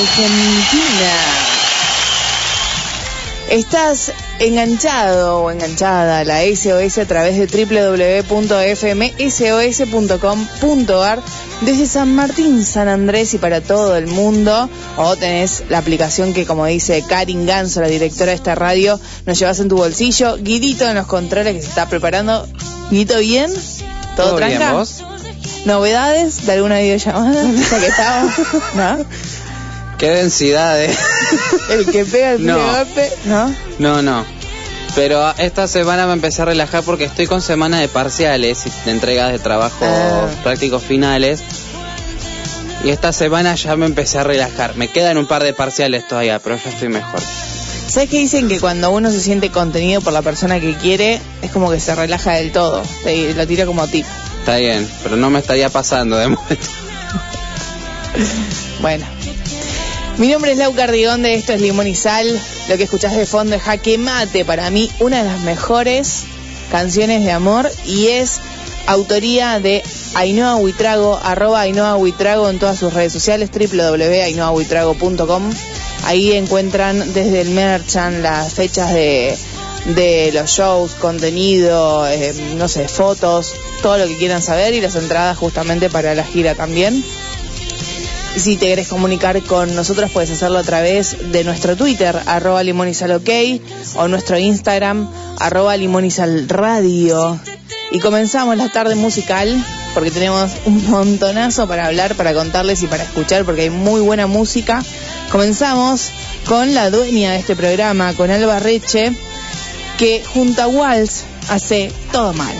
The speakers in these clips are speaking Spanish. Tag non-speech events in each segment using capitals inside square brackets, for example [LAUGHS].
Argentina. Estás enganchado o enganchada a la SOS a través de www.fmsos.com.ar desde San Martín, San Andrés y para todo el mundo. O tenés la aplicación que, como dice Karin Ganso, la directora de esta radio, nos llevas en tu bolsillo. Guidito en los controles que se está preparando. Guidito, ¿bien? ¿Todo, ¿Todo bien, tranca? vos? ¿Novedades de alguna videollamada? [LAUGHS] Que estamos, ¿no? Qué densidad, eh. [LAUGHS] El que pega el No. golpe, ¿no? No, no. Pero esta semana me empecé a relajar porque estoy con semana de parciales y de entregas de trabajo Ah. prácticos finales. Y esta semana ya me empecé a relajar. Me quedan un par de parciales todavía, pero ya estoy mejor. ¿Sabes que dicen que cuando uno se siente contenido por la persona que quiere, es como que se relaja del todo? Te, lo tiro como tip. Está bien, pero no me estaría pasando de momento. [LAUGHS] Bueno. Mi nombre es Lau Cardigón de Esto es Limón y Sal. Lo que escuchás de fondo es Jaque Mate, para mí una de las mejores canciones de amor y es autoría de Ainhoa Huitrago, arroba Ainhoa Huitrago en todas sus redes sociales, www.ainhoahuitrago.com. Ahí encuentran desde el merchan las fechas de, de los shows, contenido, eh, no sé, fotos, todo lo que quieran saber y las entradas justamente para la gira también. Si te querés comunicar con nosotros, puedes hacerlo a través de nuestro Twitter, arroba o nuestro Instagram, arroba limonizalradio. Y comenzamos la tarde musical, porque tenemos un montonazo para hablar, para contarles y para escuchar, porque hay muy buena música. Comenzamos con la dueña de este programa, con Alba Reche, que junto a Waltz hace todo mal.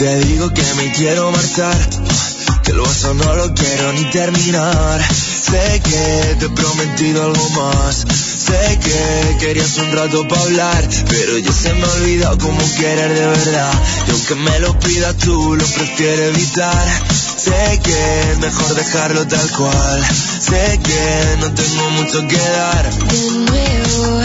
Te digo que me quiero marchar, que el vaso no lo quiero ni terminar. Sé que te he prometido algo más. Sé que querías un rato para hablar, pero ya se me ha olvidado cómo querer de verdad. Y aunque me lo pidas tú, lo prefiero evitar. Sé que es mejor dejarlo tal cual. Sé que no tengo mucho que dar. Nuevo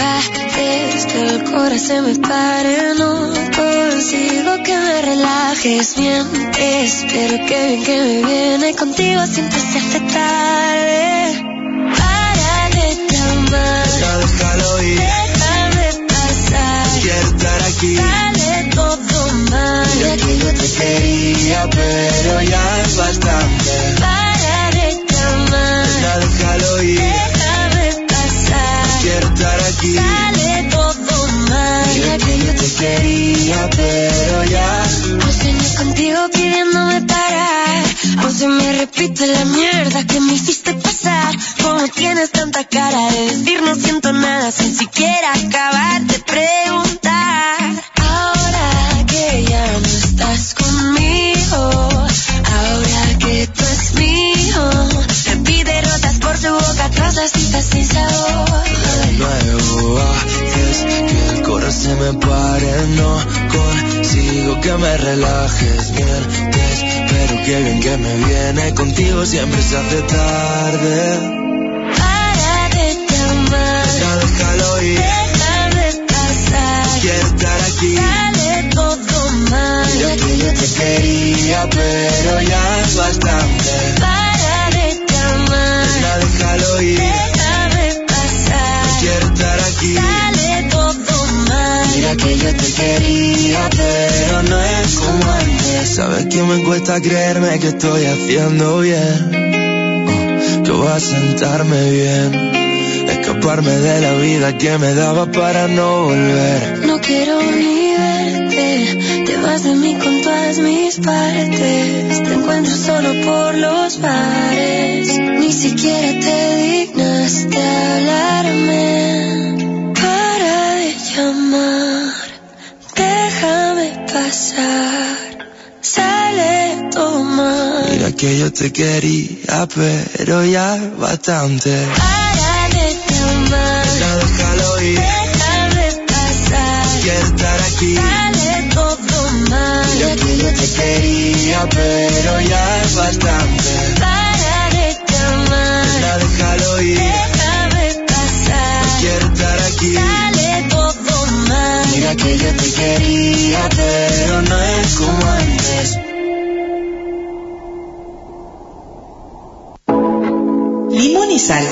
haces que el corazón se me pare, no consigo que me relajes bien. Espero que bien que me viene contigo siempre se hace tarde. Para de llamar, Ya déjalo ir, déjame pasar. quiero estar aquí. Sale todo mal, Ya que yo te quería, pero ya es bastante. para de llamar, Ya déjalo ir, déjame pasar. quiero estar aquí. Sale que yo te quería, pero ya. No sueños contigo pidiéndome parar. Aún se me repite la mierda que me hiciste pasar. Como tienes tanta cara de decir no siento nada sin siquiera acabar de preguntar. Ahora que ya no estás conmigo, trozas sin sabor. De nuevo haces que el corazón se me pare, no consigo que me relajes, mientes, pero qué bien que me viene. Contigo siempre se hace tarde. Para de llamar. Ya déjalo ir. Déjame pasar. Quiero estar aquí. Sale todo mal. Mira que yo te quería, pero ya es bastante. Para déjalo ir. Déjame pasar. Quiero estar aquí. Sale todo mal. Mira que yo te quería, pero no es como antes. Sabes que me cuesta creerme que estoy haciendo bien. Oh, que voy a sentarme bien. Escaparme de la vida que me daba para no volver. No quiero ni verte, te vas de mí con todas mis partes. Te encuentro solo por los bares, ni siquiera te dignaste hablarme. Para de llamar, déjame pasar, sale todo mal. Mira que yo te quería, pero ya bastante. Para de llamar, Ya déjalo ir. déjame pasar, Quiero estar aquí. Que yo te quería, pero ya es bastante. Para de llamar, Ya déjalo ir. déjame pasar. Quiero estar aquí. Sale todo mal. Mira que yo te quería, pero no es como antes. Limón y sal.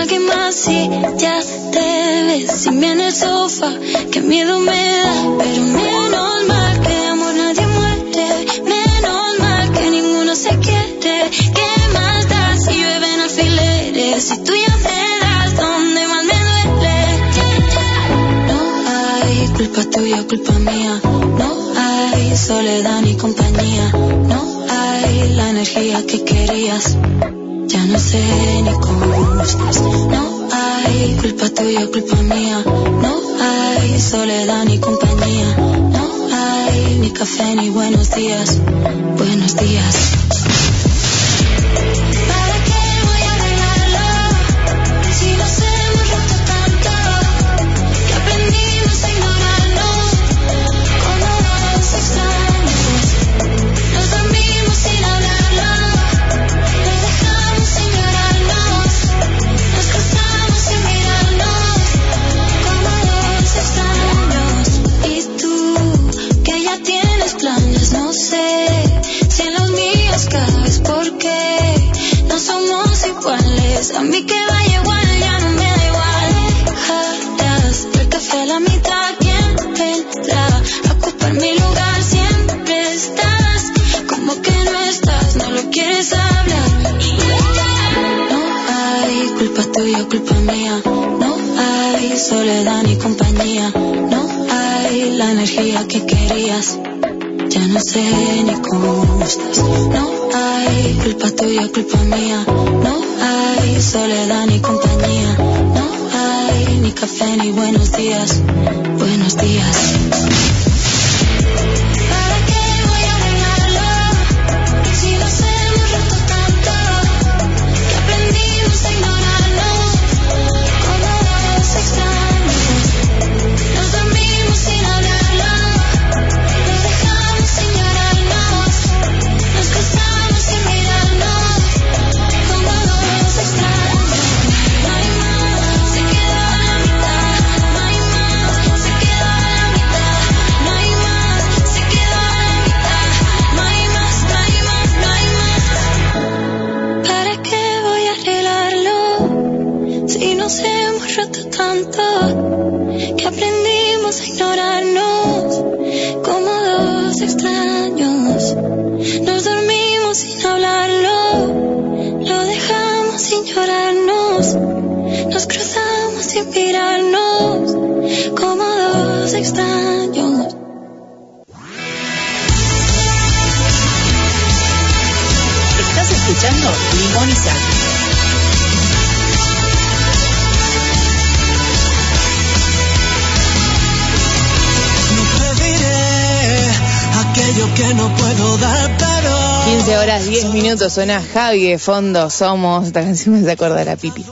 Alguien más si ya te ves sin en el sofá. Qué miedo me da, pero menos mal que de amor nadie muere. Menos mal que ninguno se quiere. ¿Qué más da si llueven alfileres? Si tú ya me das donde más me duele. No hay culpa tuya, culpa mía. No hay soledad ni compañía. No hay la energía que querías. Ya no sé ni cómo estás. No hay culpa tuya, culpa mía. No hay soledad ni compañía. No hay ni café ni buenos días. Buenos días. Soledad ni compañía. No hay la energía que querías. Ya no sé ni cómo estás. No hay culpa tuya, culpa mía. No hay soledad ni compañía. No hay ni café ni buenos días. Buenos días. Estás escuchando Limón y sal. Nunca diré aquello que no puedo dar, pero 15 horas 10 minutos suena Javi de fondo, somos. Esta canción me acordar a Pipi.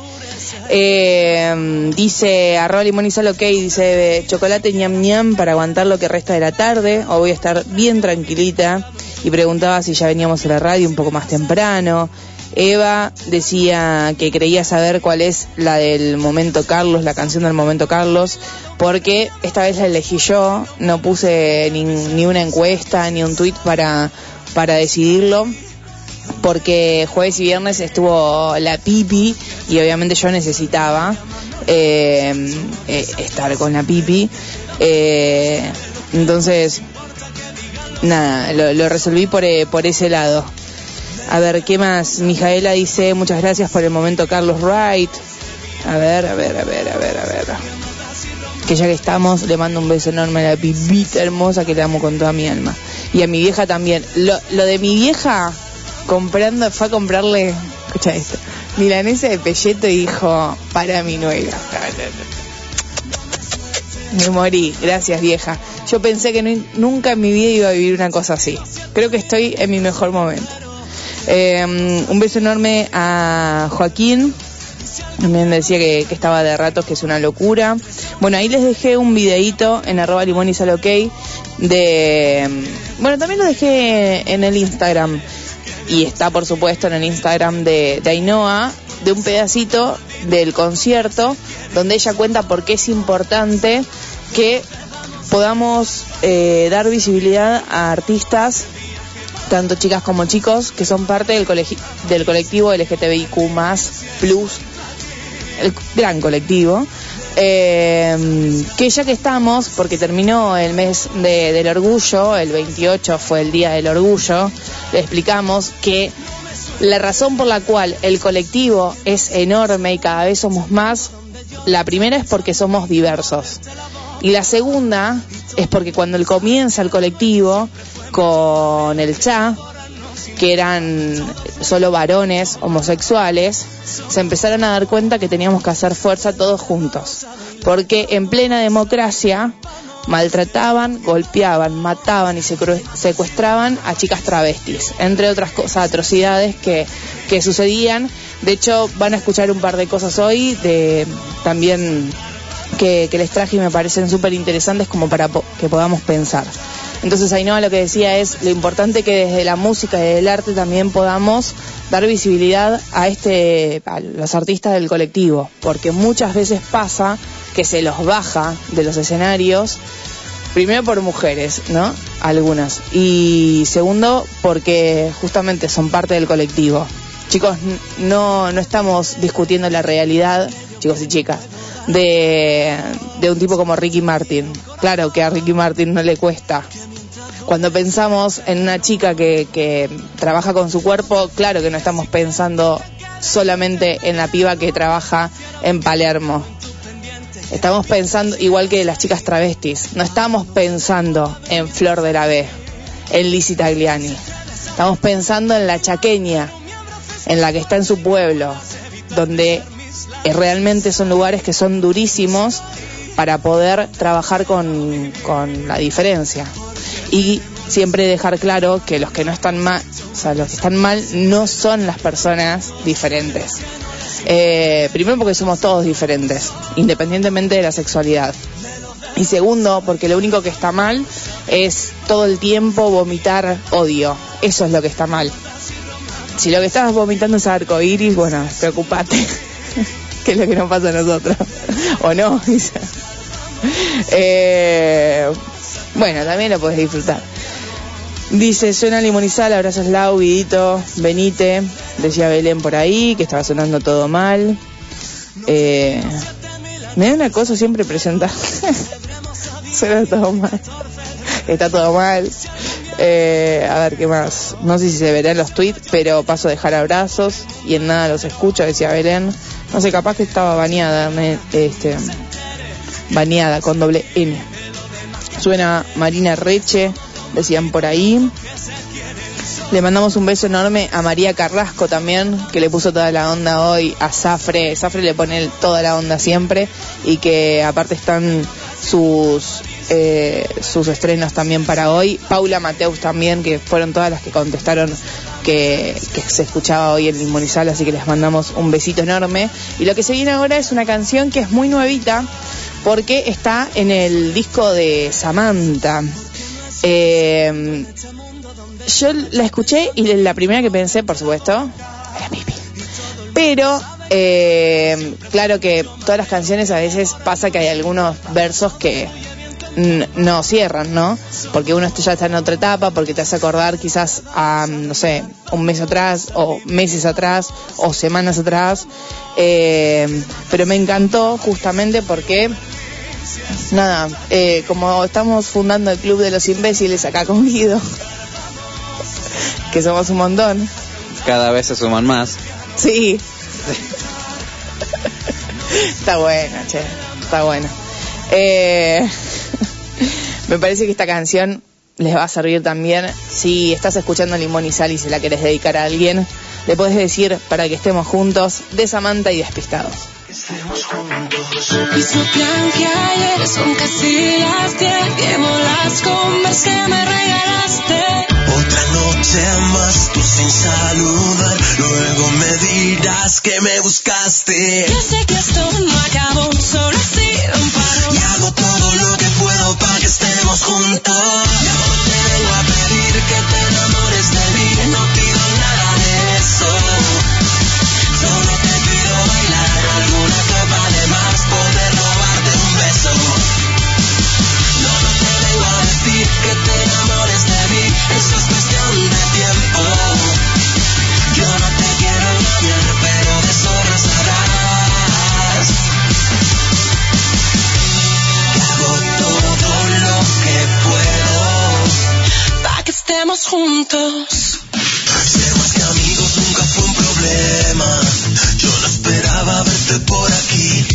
Eh, dice arroba limón y sal ok, dice chocolate ñam ñam para aguantar lo que resta de la tarde. O voy a estar bien tranquilita. Y preguntaba si ya veníamos a la radio un poco más temprano. Eva decía que creía saber cuál es la del momento Carlos, la canción del momento Carlos, porque esta vez la elegí yo, no puse ni, ni una encuesta ni un tweet para, para decidirlo porque jueves y viernes estuvo la pipi y obviamente yo necesitaba eh, eh, estar con la pipi. Eh, entonces, nada, lo, resolví por, eh, por ese lado. A ver, ¿qué más? Mijaela dice, muchas gracias por el momento, Carlos Wright. A ver, a ver, a ver, a ver, a ver. Que ya que estamos, le mando un beso enorme a la pipita hermosa que le amo con toda mi alma. Y a mi vieja también. Lo de mi vieja, comprando, fue a comprarle, escucha esto, milanesa de pelleto y dijo, para mi nuera. Me morí, gracias vieja. Yo pensé que nunca en mi vida iba a vivir una cosa así. Creo que estoy en mi mejor momento. Eh, un beso enorme a Joaquín. También decía que, estaba de ratos, que es una locura. Bueno, ahí les dejé un videíto en arroba limón y sal de... Bueno, también lo dejé en el Instagram. Y está, por supuesto, en el Instagram de, de Ainhoa, de un pedacito del concierto, donde ella cuenta por qué es importante que podamos eh, dar visibilidad a artistas tanto chicas como chicos, que son parte del, del colectivo LGTBIQ plus, el gran colectivo. Eh, que ya que estamos, porque terminó el mes de- del orgullo, el 28 fue el día del orgullo, le explicamos que la razón por la cual el colectivo es enorme y cada vez somos más, la primera es porque somos diversos. Y la segunda es porque cuando comienza el colectivo con el Cha, que eran solo varones homosexuales, se empezaron a dar cuenta que teníamos que hacer fuerza todos juntos. Porque en plena democracia maltrataban, golpeaban, mataban y secuestraban a chicas travestis, entre otras cosas, atrocidades que, sucedían. De hecho, van a escuchar un par de cosas hoy de también que, que les traje y me parecen súper interesantes como para po- que podamos pensar. Entonces Ainhoa lo que decía es lo importante que desde la música y el arte también podamos dar visibilidad a este a los artistas del colectivo, porque muchas veces pasa que se los baja de los escenarios primero por mujeres, ¿no? Algunas. Y segundo, porque justamente son parte del colectivo. Chicos, no, no estamos discutiendo la realidad, chicos y chicas, de, de un tipo como Ricky Martin. Claro que a Ricky Martin no le cuesta. Cuando pensamos en una chica que, que trabaja con su cuerpo, claro que no estamos pensando solamente en la piba que trabaja en Palermo. Estamos pensando, igual que las chicas travestis, no estamos pensando en Flor de la B, en Lizzie Tagliani. Estamos pensando en la chaqueña, en la que está en su pueblo, donde eh, realmente son lugares que son durísimos para poder trabajar con, con la diferencia. Y siempre dejar claro que los que no están mal, o sea, los que están mal no son las personas diferentes. Eh, primero porque somos todos diferentes, independientemente de la sexualidad. Y segundo, porque lo único que está mal es todo el tiempo vomitar odio. Eso es lo que está mal. Si lo que estás vomitando es arco iris, bueno, preocupate. [LAUGHS] que es lo que nos pasa a nosotros. [LAUGHS] o no. Eh, bueno, también lo puedes disfrutar. Dice, suena limonizal, abrazos Lau, Guidito, Benite, decía Belén por ahí, que estaba sonando todo mal. Eh, me da una cosa siempre presentar. [LAUGHS] suena todo mal. Está todo mal. Eh, a ver, ¿qué más? No sé si se verá en los tweets, pero paso a dejar abrazos y en nada los escucho, decía Belén. No sé, capaz que estaba bañada, este, bañada con doble N. Suena Marina Reche, decían por ahí. Le mandamos un beso enorme a María Carrasco también, que le puso toda la onda hoy a Zafre. Zafre le pone el- toda la onda siempre y que aparte están sus eh, sus estrenos también para hoy. Paula Mateus también, que fueron todas las que contestaron que, se escuchaba hoy en Inmunizal, así que les mandamos un besito enorme. Y lo que se viene ahora es una canción que es muy nuevita, porque está en el disco de Samantha. Eh, yo la escuché y la primera que pensé, por supuesto, era Pipi. Pero, eh, claro que todas las canciones a veces pasa que hay algunos versos que no cierran, ¿no? Porque uno ya está en otra etapa, porque te hace acordar quizás a, no sé, un mes atrás, o meses atrás, o semanas atrás. Eh, pero me encantó justamente porque Nada, eh, como estamos fundando el Club de los Imbéciles acá con Guido, que somos un montón, Cada vez se suman más. sí. está bueno, che, está bueno. Eh, me parece que esta canción les va a servir también. Si estás escuchando Limón y Sal y se la querés dedicar a alguien, le puedes decir para que estemos juntos de Samantha y Despistados. Mismo plan que ayer, son casi las diez. Llevo las converse que me regalaste. Otra noche más, tú sin saludar. Luego me dirás que me buscaste. Yo sé que esto no acabó, solo ha sido un paro. Y hago todo lo que puedo para que estemos juntos. Ya no te vengo a pedir que te enamores estemos juntos. Ser más que amigos nunca fue un problema. Yo no esperaba verte por aquí.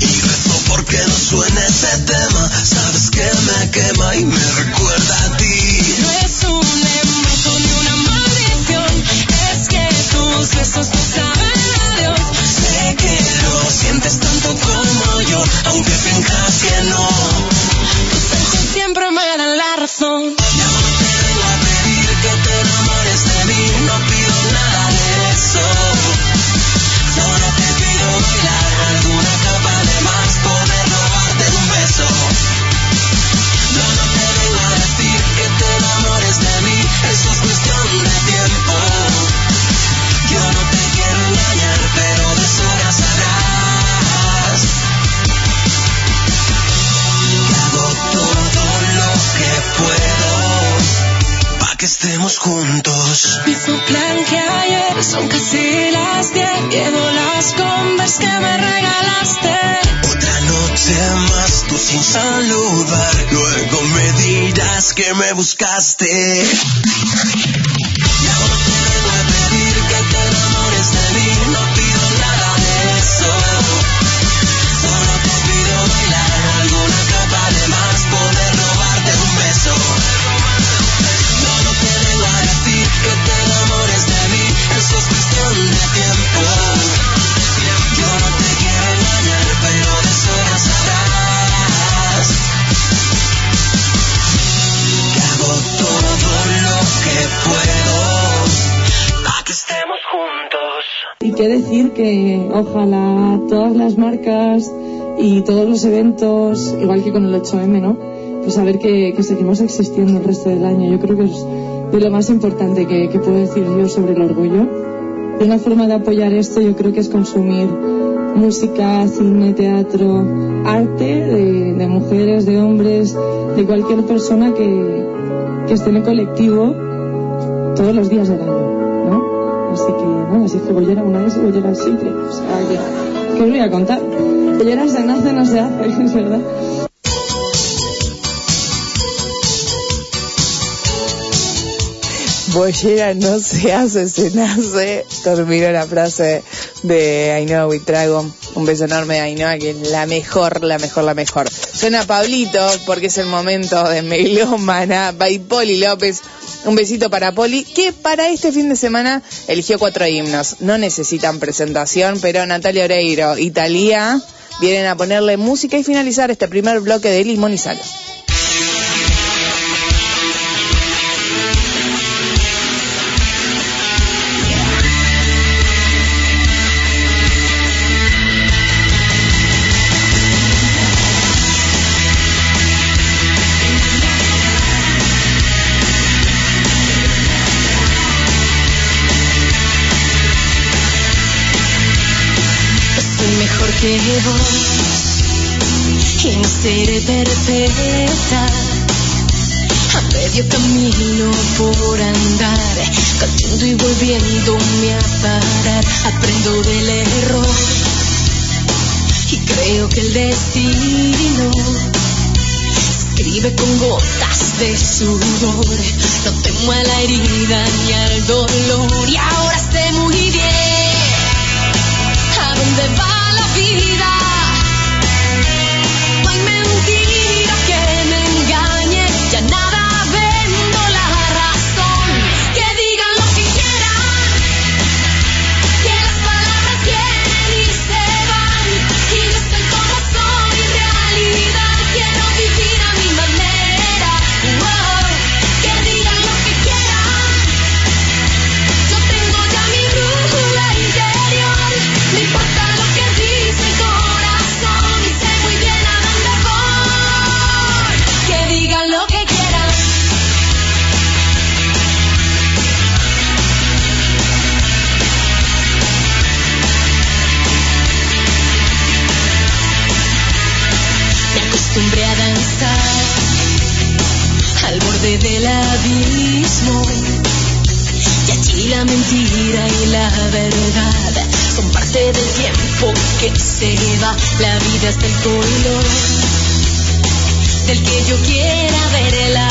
Y rezo porque no suene ese tema. Sabes que me quema y me recuerda a ti. No es un embrujo ni una maldición. Es que tus besos no saben a Dios. Sé que lo sientes tanto como yo, aunque finjas que no. Estemos juntos. Mismo plan que ayer, son casi las diez. Llevo las converse que me regalaste. Otra noche más, tú sin saludar. Luego me dirás que me buscaste. Ya no que ojalá todas las marcas y todos los eventos, igual que con el 8M, ¿no? Pues saber que, que seguimos existiendo el resto del año. Yo creo que es de lo más importante que, puedo decir yo sobre el orgullo. Y una forma de apoyar esto yo creo que es consumir música, cine, teatro, arte de, mujeres, de hombres, de cualquier persona que, que esté en el colectivo todos los días del año, ¿no? Así que, nada, si es que bollera una vez y bollera siempre. O sea, que, ¿qué os voy a contar? Bollera se nace, no se hace, [LAUGHS] es verdad. Bollera no se hace, se nace. Terminó la frase de Ainhoa Huitrago. Un beso enorme de Ainhoa, que es la mejor, la mejor, la mejor. Suena Pablito, porque es el momento de Melómana, by Poli López. Un besito para Poli, que para este fin de semana eligió cuatro himnos. No necesitan presentación, pero Natalia Oreiro, Italia, vienen a ponerle música y finalizar este primer bloque de Limón y Sal. deseo y no seré perfecta. A medio camino por andar, cayendo y volviéndome a parar, aprendo del error. Y creo que el destino escribe con gotas de sudor. No temo a la herida ni al dolor, y ahora sé muy bien a dónde va vida. acostumbré a danzar al borde del abismo. Y aquí la mentira y la verdad son parte del tiempo que se lleva La vida es el color del que yo quiera ver verla.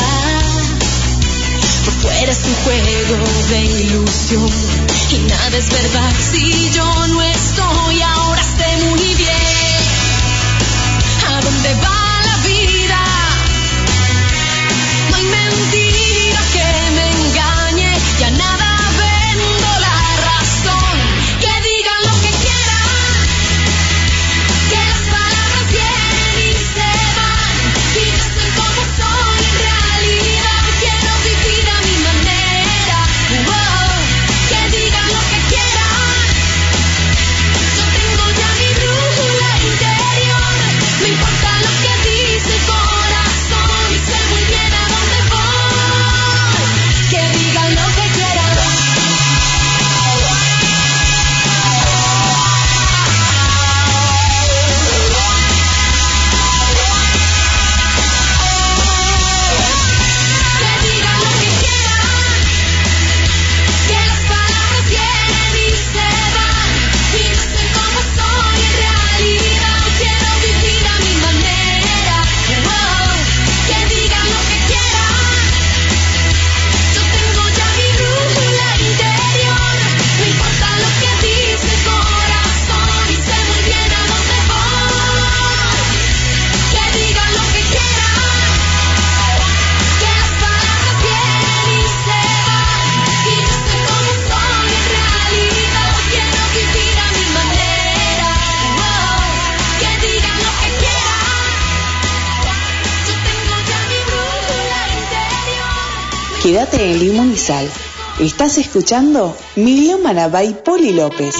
Por fuera es un juego de ilusión y nada es verdad si yo no estoy. Ahora sé muy bien a dónde va. Quédate en sal, Estás escuchando Milión Manabay Poli López.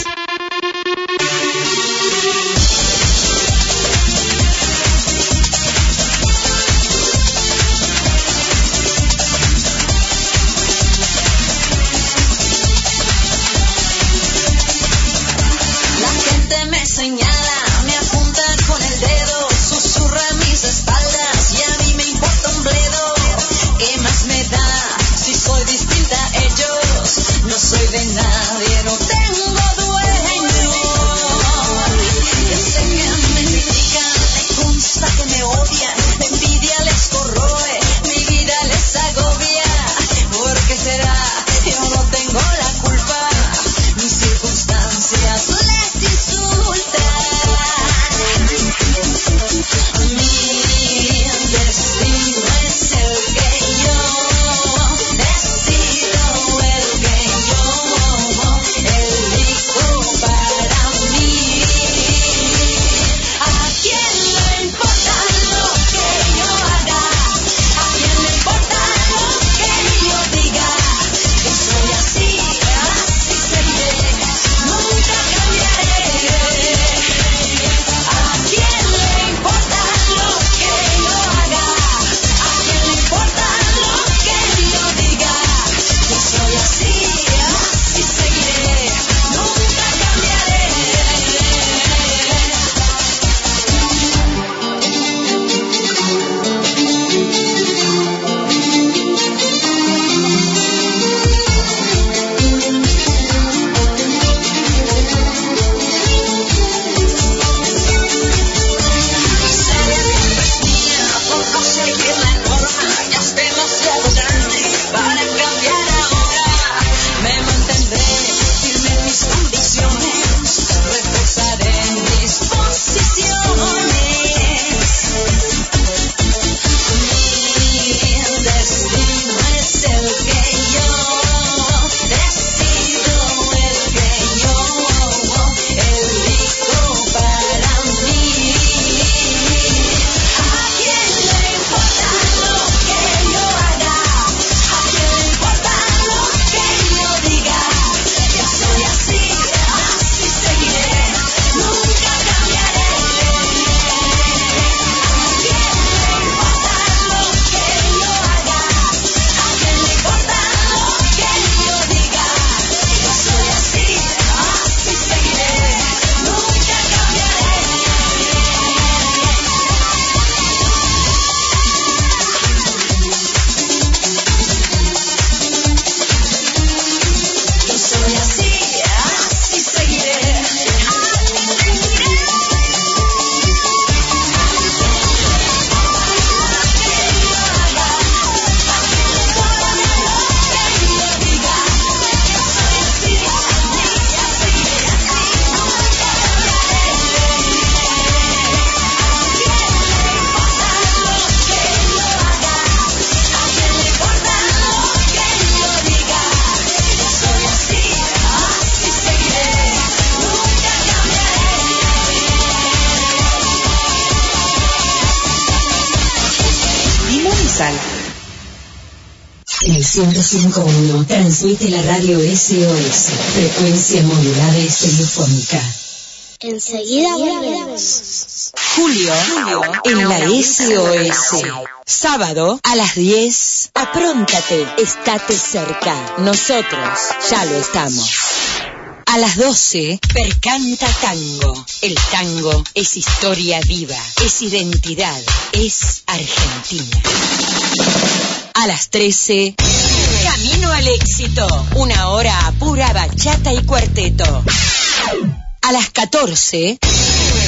105.1 transmite la radio SOS, frecuencia modulada y telefónica. Enseguida volvemos. Julio, en la SOS. Sábado a las 10. Apróntate, estate cerca. Nosotros ya lo estamos. A las 12, Percanta Tango. El tango es historia viva, es identidad, es Argentina. A las 13, Camino al éxito. Una hora a pura bachata y cuarteto. A las 14,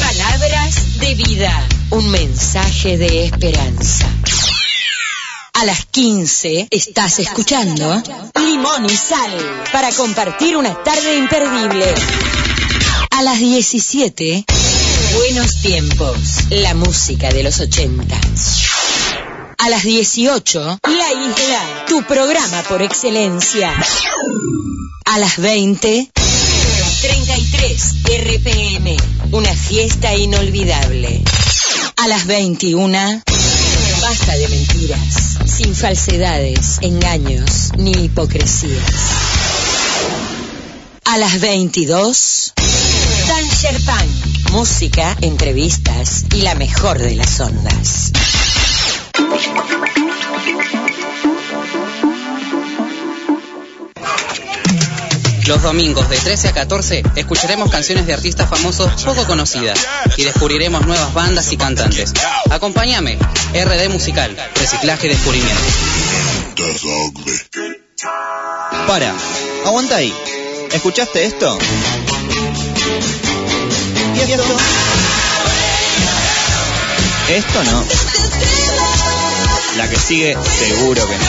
Palabras de vida. Un mensaje de esperanza. A las 15 estás escuchando Limón y Sal para compartir una tarde imperdible. A las 17, Buenos Tiempos, la música de los 80. A las 18, La Isla, tu programa por excelencia. A las 20, 33 RPM, una fiesta inolvidable. A las 21, basta de mentiras, sin falsedades, engaños ni hipocresías. A las 22, Danger Punk, música, entrevistas y la mejor de las ondas. Los domingos de 13 a 14 escucharemos canciones de artistas famosos poco conocidas y descubriremos nuevas bandas y cantantes. Acompáñame, RD Musical, Reciclaje y Descubrimiento. Para, aguanta ahí. ¿Escuchaste esto? ¿Y esto? Esto no. La que sigue, seguro que no.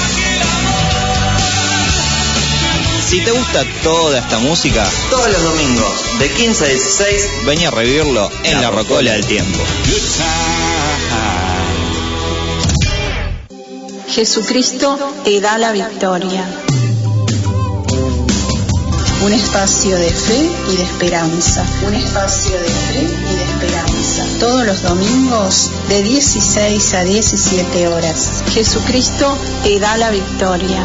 Si te gusta toda esta música, Todos los domingos, de 15 a 16, ven a revivirlo en la Rocola del Tiempo. Jesucristo te da la victoria. Un espacio de fe y de esperanza. Un espacio de fe y de esperanza. Todos los domingos de 16 a 17 horas. Jesucristo te da la victoria.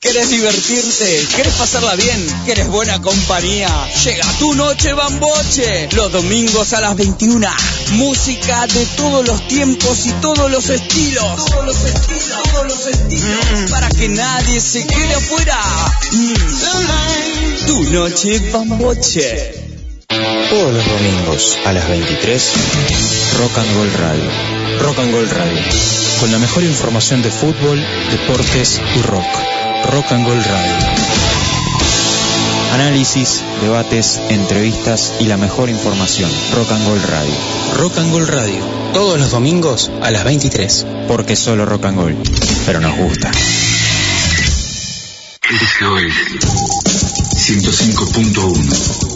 ¿Quieres divertirte? ¿Quieres pasarla bien? ¿Quieres buena compañía? Llega tu noche bamboche. Los domingos a las 21. Música de todos los tiempos y todos los estilos. Todos los estilos, todos los estilos. Para que nadie se quede afuera. Mm. Tu noche bamboche. Todos los domingos a las 23, Rock and Roll Radio. Rock and Roll Radio. Con la mejor información de fútbol, deportes y rock. Rock and Roll Radio. Análisis, debates, entrevistas y la mejor información. Rock and Roll Radio. Rock and Roll Radio. Todos los domingos a las 23. Porque solo rock and roll. Pero nos gusta. Esto es 105.1.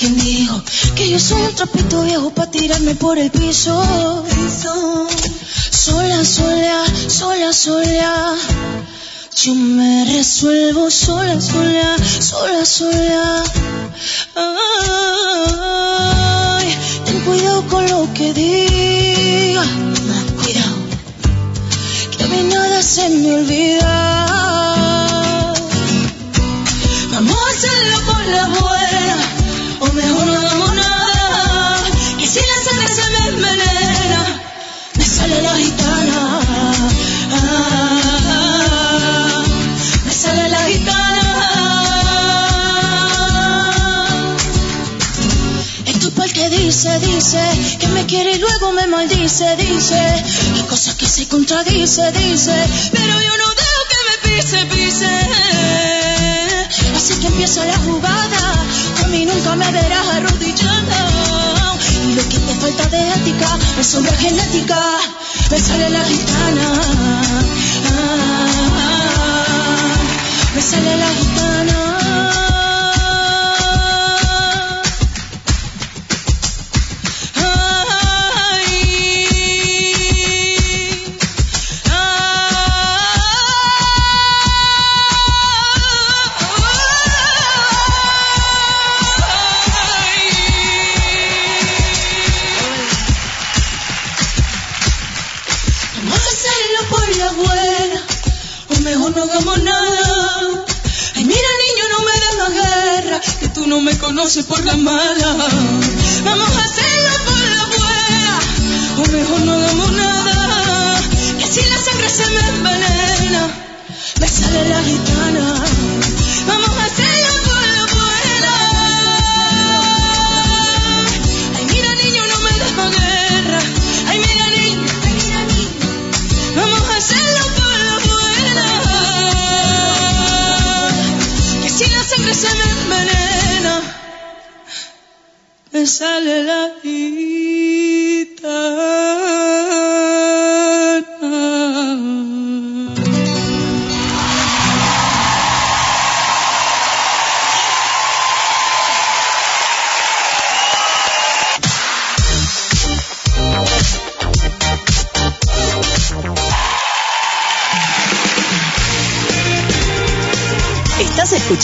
¿Quién dijo que yo soy un trapito viejo para tirarme por el piso? Sola, sola, sola, sola. Yo me resuelvo sola, sola, sola, sola. Ay, ten cuidado con lo que diga. Cuidado, que a mí nada se me olvida. Dice que me quiere y luego me maldice, dice hay cosas que se contradice, dice, pero yo no dejo que me pise, pise. Así que empieza la jugada, a mí nunca me verás arrodillada. Y lo que te falta de ética, es sombra genética, me sale la gitana. Ah, me sale la gitana.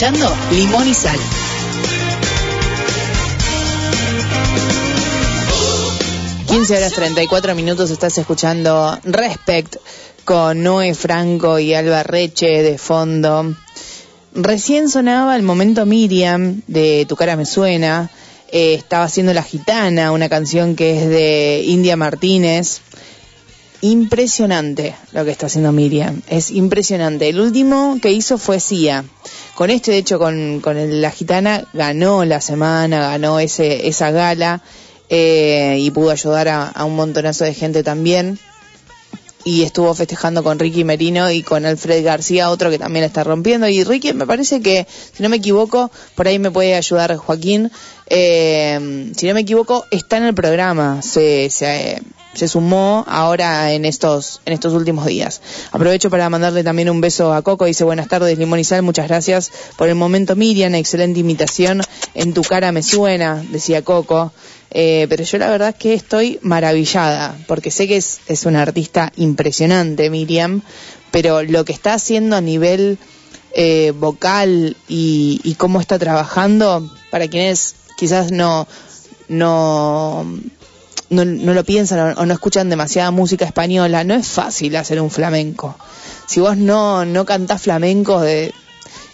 Limón y Sal. Quince horas 34 minutos estás escuchando Respect con Noé Franco y Alba Reche de fondo. Recién sonaba el momento Miriam de Tu cara me suena. Eh, estaba haciendo La Gitana, una canción que es de India Martínez. Impresionante lo que está haciendo Miriam, es impresionante. El último que hizo fue Sia. Con este, de hecho, con, el- la gitana ganó la semana, ganó ese, esa gala eh, y pudo ayudar a, un montonazo de gente también. Y estuvo festejando con Ricky Merino y con Alfred García, otro que también está rompiendo. Y Ricky, me parece que, si no me equivoco, por ahí me puede ayudar Joaquín. eh, si no me equivoco, está en el programa. Se, se, se sumó ahora en estos, en estos últimos días. Aprovecho para mandarle también un beso a Coco. Dice buenas tardes, Limón y Sal. Muchas gracias por el momento, Miriam. Excelente imitación. En tu cara me suena, decía Coco. Eh, pero yo la verdad que estoy maravillada, porque sé que es, es una artista impresionante, Miriam, pero lo que está haciendo a nivel eh, vocal y, y cómo está trabajando, para quienes quizás no, no, no, no lo piensan o, no escuchan demasiada música española, no es fácil hacer un flamenco. Si vos no, no cantás flamenco de,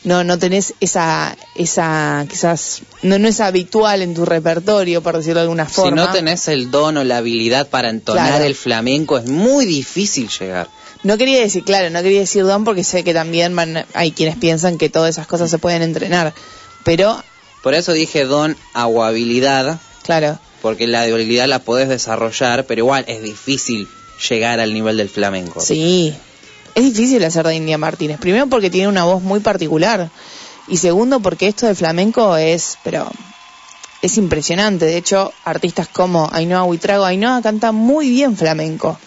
no no tenés esa esa quizás no no es habitual en tu repertorio por decirlo de alguna Si forma no tenés el don o la habilidad para entonar Claro. el flamenco, es muy difícil llegar. no quería decir claro no quería decir don porque sé que también van, hay quienes piensan que todas esas cosas se pueden entrenar pero Por eso dije don o habilidad, claro porque la habilidad la podés desarrollar, pero igual es difícil llegar al nivel del flamenco. sí. Es difícil hacer de India Martínez. Primero porque tiene una voz muy particular. Y segundo porque esto del flamenco es pero es impresionante. De hecho artistas como Ainhoa Huitrago Ainhoa canta muy bien flamenco.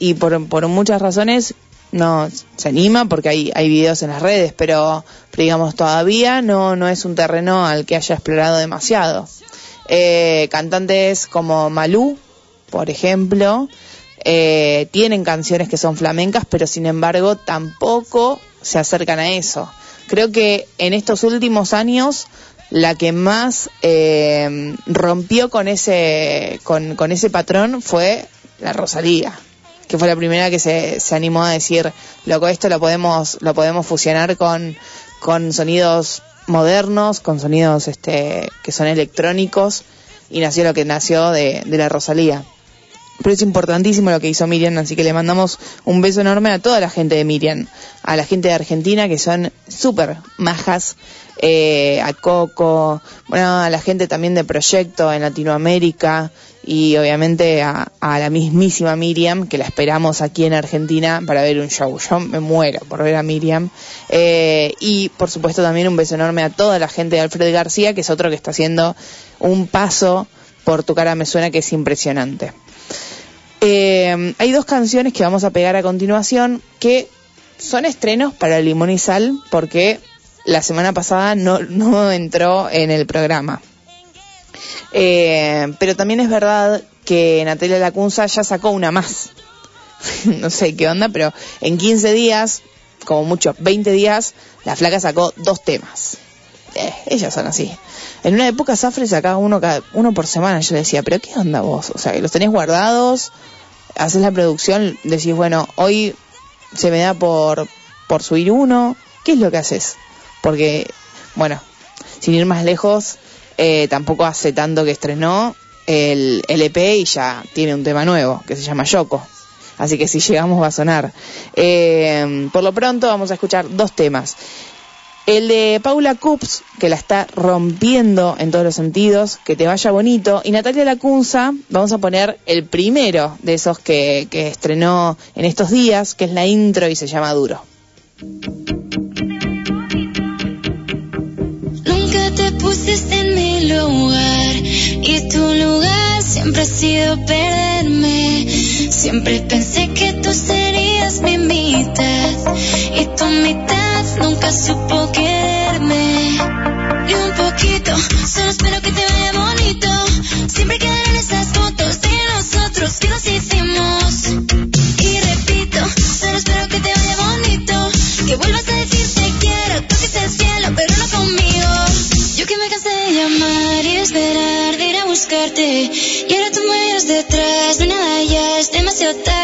Y por, por muchas razones no se anima porque hay, hay videos en las redes, pero, pero digamos todavía no, no es un terreno al que haya explorado demasiado. Eh, cantantes como Malú, por ejemplo, eh, tienen canciones que son flamencas, pero sin embargo tampoco se acercan a eso. Creo que en estos últimos años la que más eh, rompió con ese, con, con ese patrón fue la Rosalía que fue la primera que se, se animó a decir, loco, esto lo podemos, lo podemos fusionar con, con sonidos modernos, con sonidos este, que son electrónicos, y nació lo que nació de, de la Rosalía. pero es importantísimo lo que hizo Miriam, así que le mandamos un beso enorme a toda la gente de Miriam, a la gente de Argentina que son súper majas, eh, a Coco, bueno, a la gente también de Proyecto en Latinoamérica y obviamente a, la mismísima Miriam, que la esperamos aquí en Argentina para ver un show. Yo me muero por ver a Miriam. Eh, y por supuesto también un beso enorme a toda la gente de Alfred García, que es otro que está haciendo un paso por tu cara me suena que es impresionante. Eh, hay dos canciones que vamos a pegar a continuación que son estrenos para Limón y Sal porque la semana pasada no entró en el programa. Eh, pero también es verdad que Natalia Lacunza ya sacó una más. [LAUGHS] no sé qué onda, pero en 15 días, como mucho 20 días, la flaca sacó dos temas. Eh, ellas son así. En una época Safre sacaba uno, cada, uno por semana. Yo le decía, pero ¿qué onda vos? O sea, que los tenés guardados, haces la producción, decís, bueno, hoy se me da por, por subir uno. ¿Qué es lo que haces? Porque, bueno, sin ir más lejos, eh, tampoco hace tanto que estrenó el LP y ya tiene un tema nuevo que se llama Yoko. Así que si llegamos va a sonar. Eh, por lo pronto vamos a escuchar dos temas. El de Paula Cups, que la está rompiendo en todos los sentidos, que te vaya bonito. Y Natalia Lacunza, vamos a poner el primero de esos que, que estrenó en estos días, que es la intro y se llama Duro. Te pusiste en mi lugar y tu lugar siempre ha sido perderme. Siempre pensé que tú serías mi mitad y tu mitad nunca supo quererme. Ni un poquito, solo espero esperar, de ir a buscarte. Y ahora tú me detrás, de nada ya es demasiado tarde.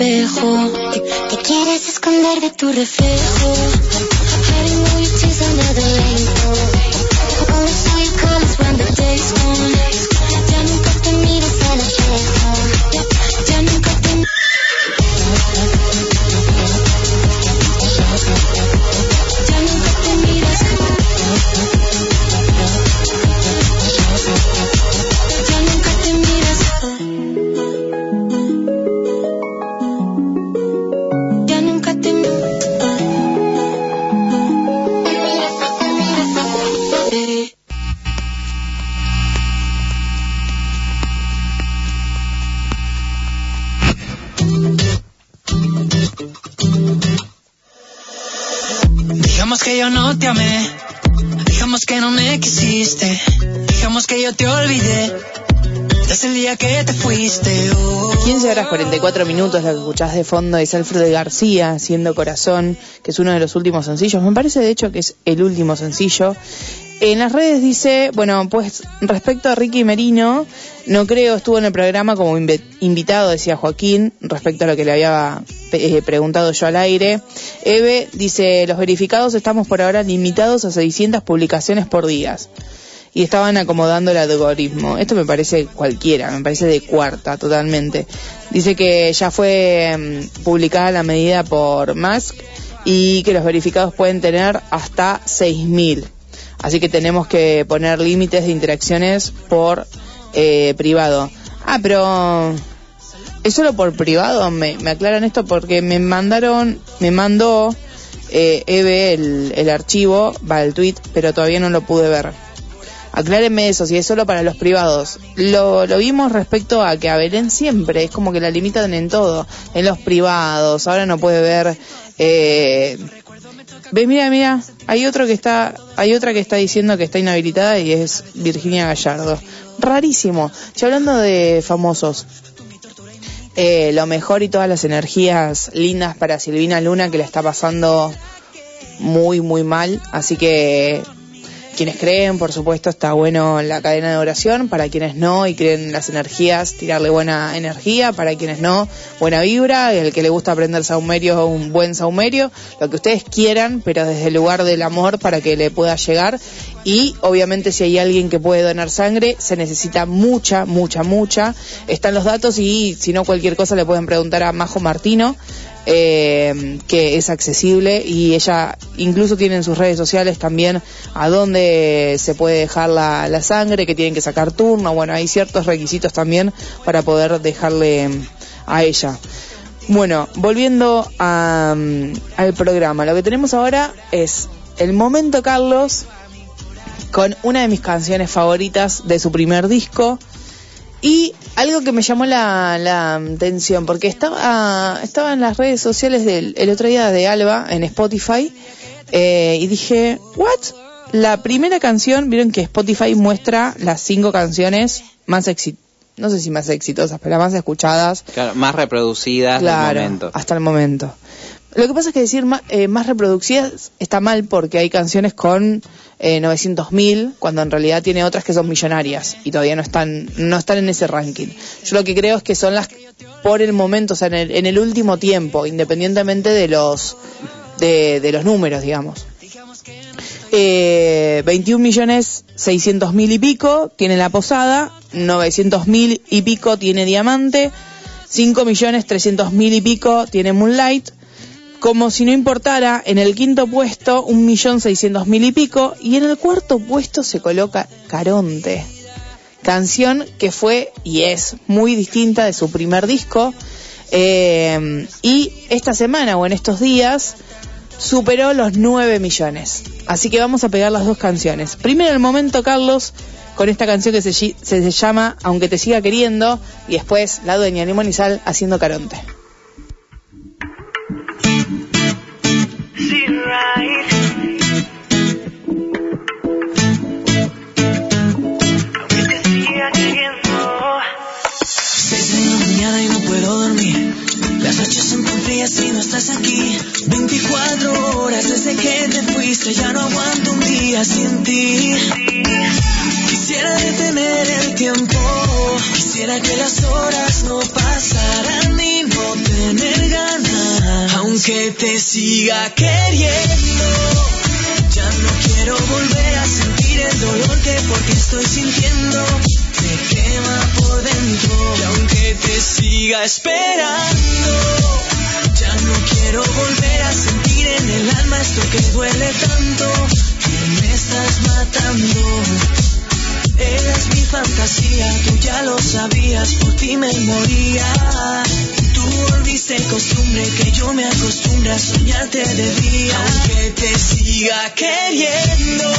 Espejo. Te, quieres esconder de tu reflejo. Hiding all your tears under the 15 horas 44 minutos, lo que escuchás de fondo es Alfredo García, Siendo Corazón, que es uno de los últimos sencillos. Me parece de hecho que es el último sencillo. En las redes dice, bueno, pues respecto a Ricky Merino, no creo, estuvo en el programa como invi- invitado, decía Joaquín, respecto a lo que le había eh, preguntado yo al aire. Eve dice, los verificados estamos por ahora limitados a 600 publicaciones por día y estaban acomodando el algoritmo. Esto me parece cualquiera, me parece de cuarta totalmente. Dice que ya fue mm, publicada la medida por Musk y que los verificados pueden tener hasta 6.000. Así que tenemos que poner límites de interacciones por eh, privado. Ah, pero es solo por privado, me, aclaran esto porque me mandaron, me mandó eh, Eve el archivo, va el tweet, pero todavía no lo pude ver. Aclárenme eso, si es solo para los privados. Lo, lo vimos respecto a que a Belén siempre es como que la limitan en todo, en los privados. Ahora no puede ver. Eh, Ve, mira, mira, hay otro que está, hay otra que está diciendo que está inhabilitada y es Virginia Gallardo. Rarísimo. Y hablando de famosos, eh, lo mejor y todas las energías lindas para Silvina Luna que la está pasando muy, muy mal. Así que quienes creen, por supuesto, está bueno la cadena de oración. Para quienes no y creen en las energías, tirarle buena energía. Para quienes no, buena vibra. El que le gusta aprender saumerio, un buen saumerio. Lo que ustedes quieran, pero desde el lugar del amor para que le pueda llegar. Y obviamente si hay alguien que puede donar sangre, se necesita mucha, mucha, mucha. Están los datos y si no cualquier cosa le pueden preguntar a Majo Martino eh, que es accesible y ella incluso tiene en sus redes sociales también a dónde se puede dejar la, sangre, que tienen que sacar turno, bueno, hay ciertos requisitos también para poder dejarle a ella. Bueno, volviendo a, mm, al programa, lo que tenemos ahora es el momento Carlos con una de mis canciones favoritas de su primer disco, y algo que me llamó la, la atención, porque estaba, estaba en las redes sociales del el otro día de Alba, en Spotify, eh, y dije, ¿what? La primera canción, vieron que Spotify muestra las cinco canciones más exitosas, no sé si más exitosas, pero las más escuchadas Claro, más reproducidas Claro, del momento. hasta el momento. Lo que pasa es que decir ma- eh, más reproducidas está mal porque hay canciones con eh, 900.000 cuando en realidad tiene otras que son millonarias y todavía no están no están en ese ranking. Yo lo que creo es que son las por el momento, o sea, en el, en el último tiempo, independientemente de los de, de los números, digamos. Eh, 21 millones 600 mil y pico tiene la posada, 900 mil y pico tiene diamante, 5 millones 300 mil y pico tiene Moonlight, Como si no importara, en el quinto puesto, un millón seiscientos mil y pico, y en el cuarto puesto se coloca Caronte. Canción que fue y es muy distinta de su primer disco. eh, y esta semana o en estos días superó los 9 millones. Así que vamos a pegar las dos canciones. Primero el momento, Carlos, con esta canción que se, llama Aunque te siga queriendo, y después la dueña Sal haciendo Caronte. Frías y no estás aquí. 24 horas desde que te fuiste, ya no aguanto un día sin ti. Quisiera detener el tiempo, quisiera que las horas no pasaran y no tener ganas. Aunque te siga queriendo, ya no quiero volver a sentir el dolor que porque estoy sintiendo me quema por dentro. Y aunque te siga esperando, ya no quiero volver a sentir en el alma esto que duele tanto. Y me estás matando. Eres mi fantasía, tú ya lo sabías, por ti me moría. Tú volviste costumbre que yo me acostumbre a soñarte de día. Aunque te siga queriendo,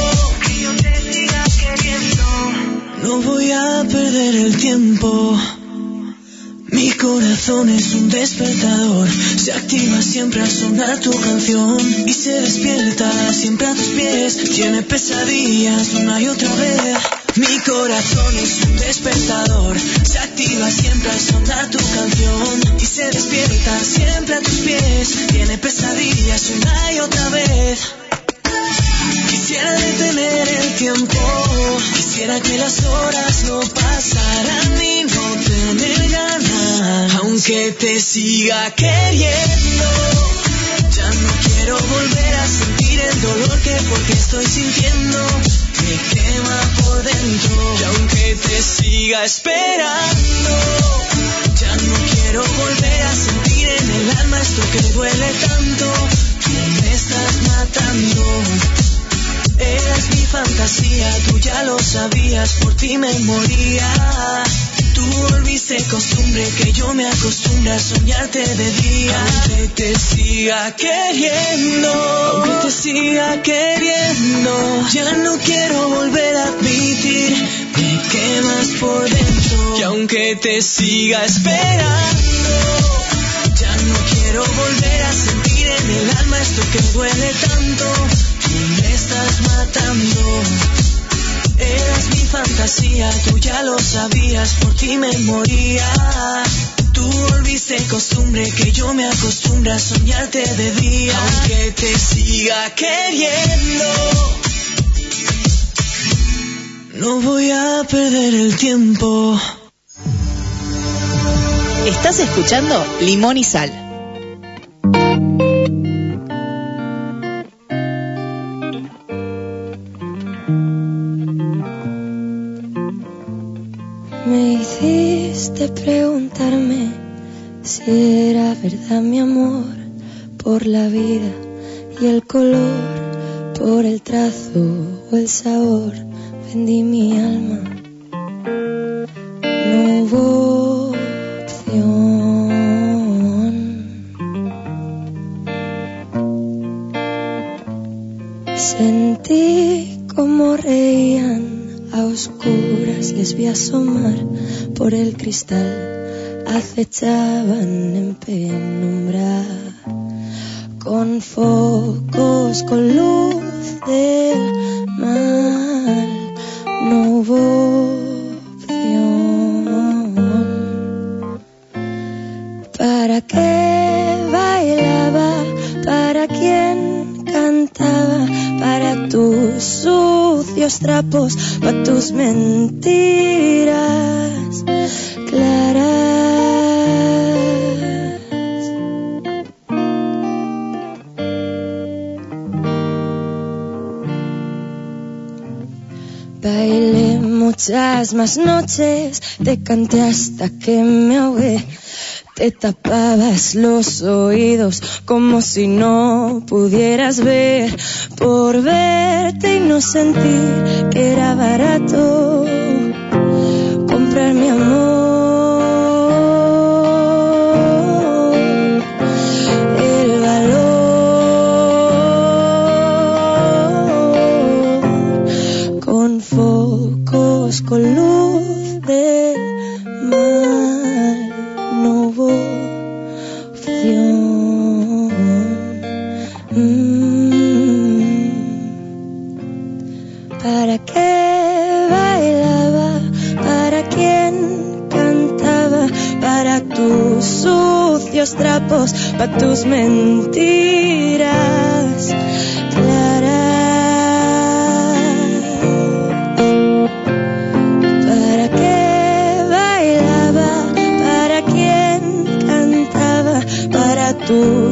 que yo te siga queriendo. No voy a perder el tiempo. Mi corazón es un despertador, se activa siempre al sonar tu canción. Y se despierta siempre a tus pies, tiene pesadillas una y otra vez. Mi corazón es un despertador, se activa siempre al sonar tu canción. Y se despierta siempre a tus pies, tiene pesadillas una y otra vez. Quisiera detener el tiempo, quisiera que las horas no pasaran y no tener ganas, aunque te siga queriendo. Ya no quiero volver a sentir el dolor que porque estoy sintiendo me quema por dentro. Y aunque te siga esperando, ya no quiero volver a sentir en el alma esto que duele tanto. Que me estás matando. Eras mi fantasía, tú ya lo sabías, por ti me moría. Tú volviste costumbre que yo me acostumbre a soñarte de día. Aunque te siga queriendo, aunque te siga queriendo, ya no quiero volver a admitir, me quemas por dentro. Y aunque te siga esperando, ya no quiero volver a sentir en el alma esto que duele tanto. Estás matando. Eras mi fantasía, tú ya lo sabías, por ti me moría. Tú volviste costumbre que yo me acostumbre a soñarte de día. Aunque te siga queriendo, no voy a perder el tiempo. Estás escuchando Limón y Sal. Verdad mi amor por la vida y el color, por el trazo o el sabor. Vendí mi alma. No hubo opción. Sentí como reían a oscuras, les vi asomar por el cristal, acechaban en penumbra, con focos, con luz del mal, no hubo opción. ¿Para qué bailaba? ¿Para quién cantaba? Para tus sucios trapos, para tus mentiras Bailé muchas más noches, te canté hasta que me ahogué. te tapabas los oídos como si no pudieras ver por verte y no sentir que era barato con luz del mal no hubo. Mm. ¿Para qué bailaba? ¿Para quién cantaba? Para tus sucios trapos, para tus mentiras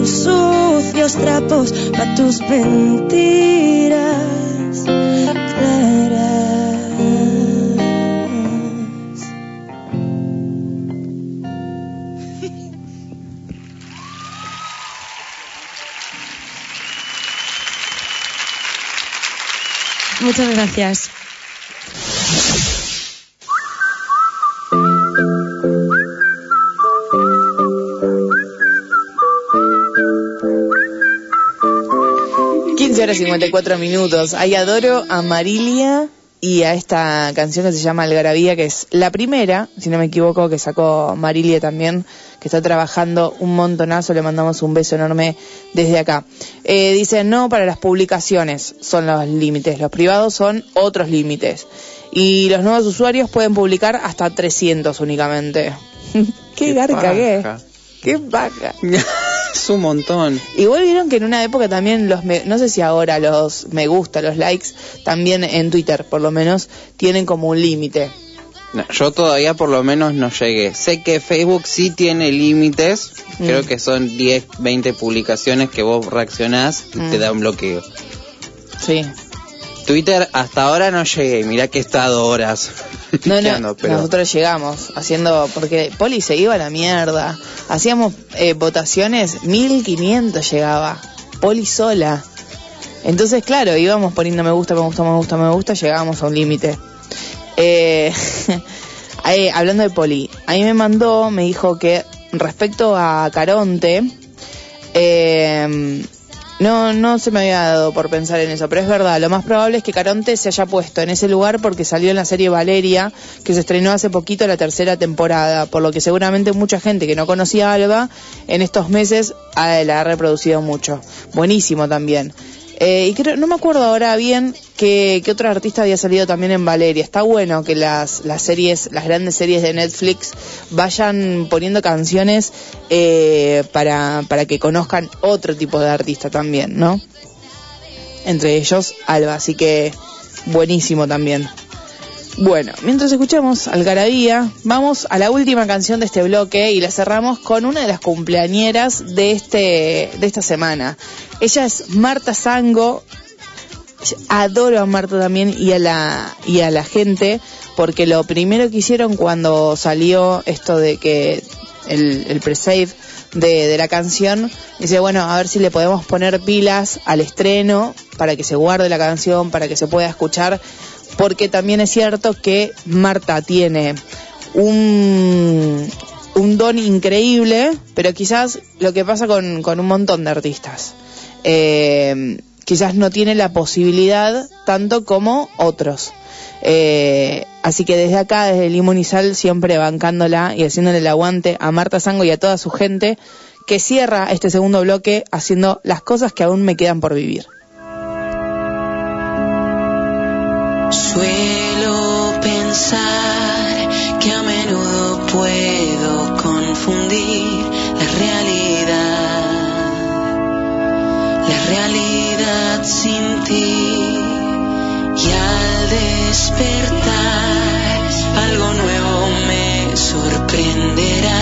sucios trapos, para tus mentiras claras. Muchas gracias. Horas 54 minutos. Ahí adoro a Marilia y a esta canción que se llama Algarabía, que es la primera, si no me equivoco, que sacó Marilia también, que está trabajando un montonazo. Le mandamos un beso enorme desde acá. Eh, dice, no para las publicaciones son los límites, los privados son otros límites. Y los nuevos usuarios pueden publicar hasta 300 únicamente. [LAUGHS] Qué, garca que. Qué vaca. [LAUGHS] es un montón. Igual vieron que en una época también los, me- no sé si ahora los me gusta, los likes, también en Twitter por lo menos, tienen como un límite. No, yo todavía por lo menos no llegué. Sé que Facebook sí tiene límites. Mm. Creo que son 10, 20 publicaciones que vos reaccionás y te Mm. da un bloqueo. Sí. Twitter hasta ahora no llegué. Mirá que he estado horas No, no, pero nosotros llegamos haciendo, porque Poli se iba a la mierda. Hacíamos eh, votaciones, 1500 llegaba. Poli sola. Entonces, claro, íbamos poniendo me gusta, me gusta, me gusta, me gusta, llegábamos a un límite. Eh, [LAUGHS] eh, hablando de Poli, ahí me mandó, me dijo que respecto a Caronte, eh, no, no se me había dado por pensar en eso, pero es verdad, lo más probable es que Caronte se haya puesto en ese lugar porque salió en la serie Valeria, que se estrenó hace poquito la tercera temporada, por lo que seguramente mucha gente que no conocía a Alba en estos meses la ha reproducido mucho. Buenísimo también. Eh, y creo, no me acuerdo ahora bien que, que otro artista había salido también en Valeria. Está bueno que las, las series, las grandes series de Netflix vayan poniendo canciones eh, para, para que conozcan otro tipo de artista también, ¿no? Entre ellos Alba, así que buenísimo también. Bueno, mientras escuchamos Algarabía, vamos a la última canción de este bloque y la cerramos con una de las cumpleañeras de este de esta semana. Ella es Marta Sango. Adoro a Marta también y a la y a la gente porque lo primero que hicieron cuando salió esto de que el, el pre-save de, de la canción dice bueno a ver si le podemos poner pilas al estreno para que se guarde la canción para que se pueda escuchar porque también es cierto que Marta tiene un, don increíble, pero quizás lo que pasa con, un montón de artistas, eh, quizás no tiene la posibilidad tanto como otros. Eh, así que desde acá, desde Limonizal, siempre bancándola y haciéndole el aguante a Marta Sango y a toda su gente, que cierra este segundo bloque haciendo las cosas que aún me quedan por vivir. Suelo pensar que a menudo puedo confundir la realidad, la realidad sin ti. Y al despertar, algo nuevo me sorprenderá,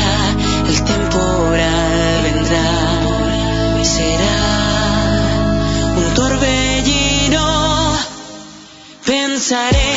Pensaré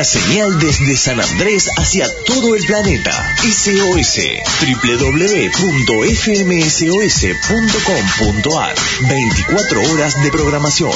Una señal desde San Andrés hacia todo el planeta. SOS. www.fmsos.com.ar 24 horas de programación.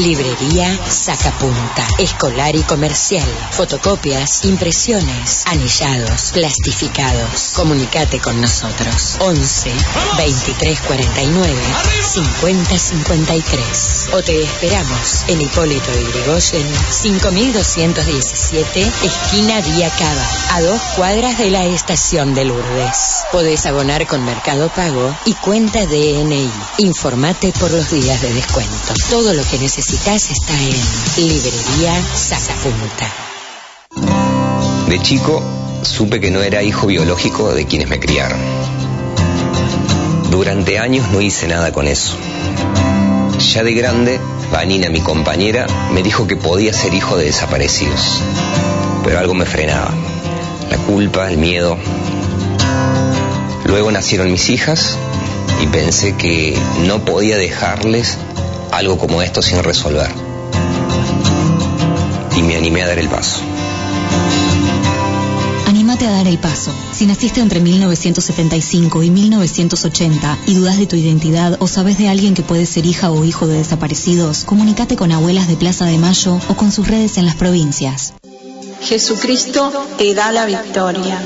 Librería Sacapunta, escolar y comercial, fotocopias, impresiones, anillados, plastificados. Comunicate con nosotros. 11 23 49 50 53. O te esperamos en Hipólito Yrigoyen, 5217, esquina Vía Cava, a dos cuadras de la estación de Lourdes. Podés abonar con Mercado Pago y cuenta DNI. Informate por los días de descuento. Todo lo que necesitas está en Librería Sacapunta. De chico supe que no era hijo biológico de quienes me criaron. Durante años no hice nada con eso. Ya de grande, Vanina, mi compañera, me dijo que podía ser hijo de desaparecidos. Pero algo me frenaba. La culpa, el miedo. Luego nacieron mis hijas y pensé que no podía dejarles algo como esto sin resolver. Y me animé a dar el paso. Anímate a dar el paso. Si naciste entre 1975 y 1980 y dudas de tu identidad o sabes de alguien que puede ser hija o hijo de desaparecidos, comunícate con abuelas de Plaza de Mayo o con sus redes en las provincias. Jesucristo te da la victoria.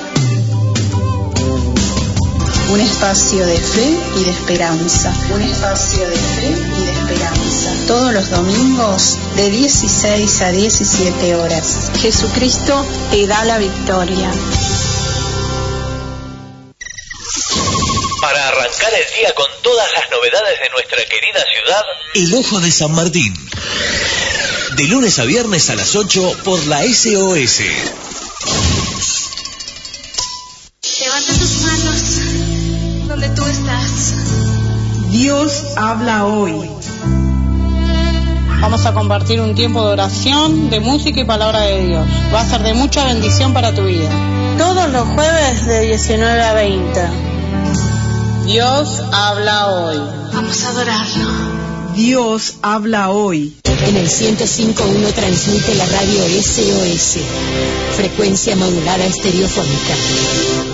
Un espacio de fe y de esperanza. Un espacio de fe y de esperanza. Todos los domingos de 16 a 17 horas. Jesucristo te da la victoria. Para arrancar el día con todas las novedades de nuestra querida ciudad, El Ojo de San Martín. De lunes a viernes a las 8 por la SOS. Dios habla hoy. Vamos a compartir un tiempo de oración, de música y palabra de Dios. Va a ser de mucha bendición para tu vida. Todos los jueves de 19 a 20. Dios habla hoy. Vamos a adorarlo. Dios habla hoy. En el 105.1 transmite la radio SOS, frecuencia modulada estereofónica.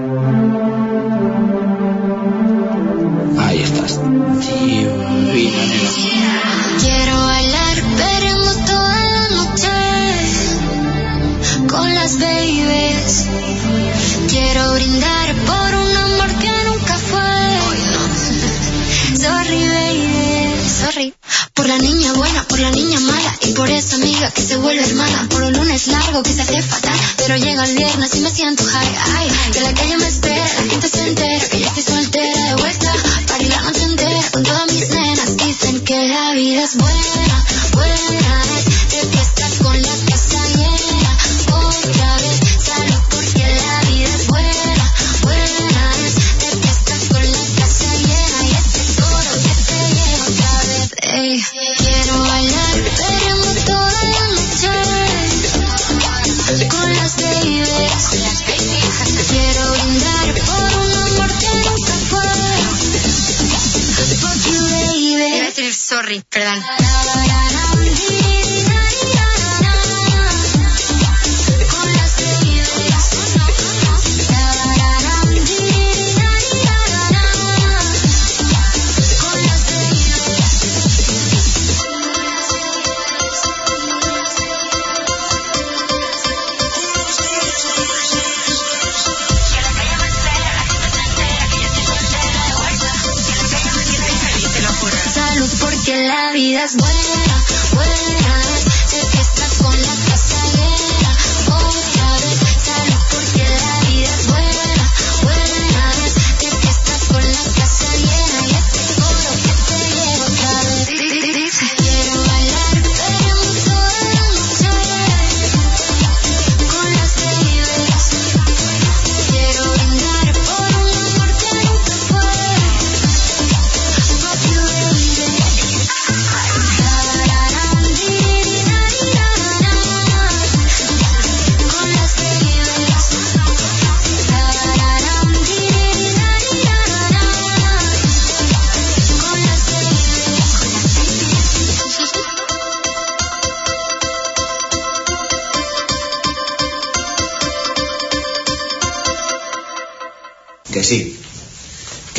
Largo que se hace fatal, pero llega el viernes y me siento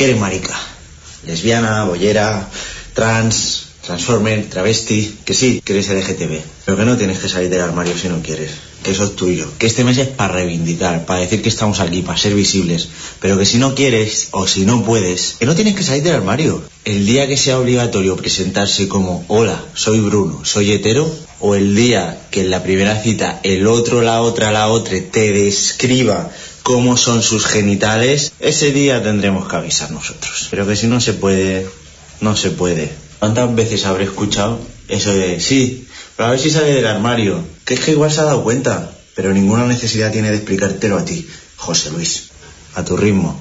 Eres marica. Lesbiana, bollera, trans, transformer, travesti. Que sí, que eres LGTB. Pero que no tienes que salir del armario si no quieres. Que eso es tuyo. Que este mes es para reivindicar, para decir que estamos aquí, para ser visibles. Pero que si no quieres o si no puedes, que no tienes que salir del armario. El día que sea obligatorio presentarse como, hola, soy Bruno, soy hetero, o el día que en la primera cita el otro, la otra, la otra te describa cómo son sus genitales, ese día tendremos que avisar nosotros. Pero que si no se puede, no se puede. ¿Cuántas veces habré escuchado eso de, sí, pero a ver si sale del armario? Que es que igual se ha dado cuenta, pero ninguna necesidad tiene de explicártelo a ti, José Luis. A tu ritmo.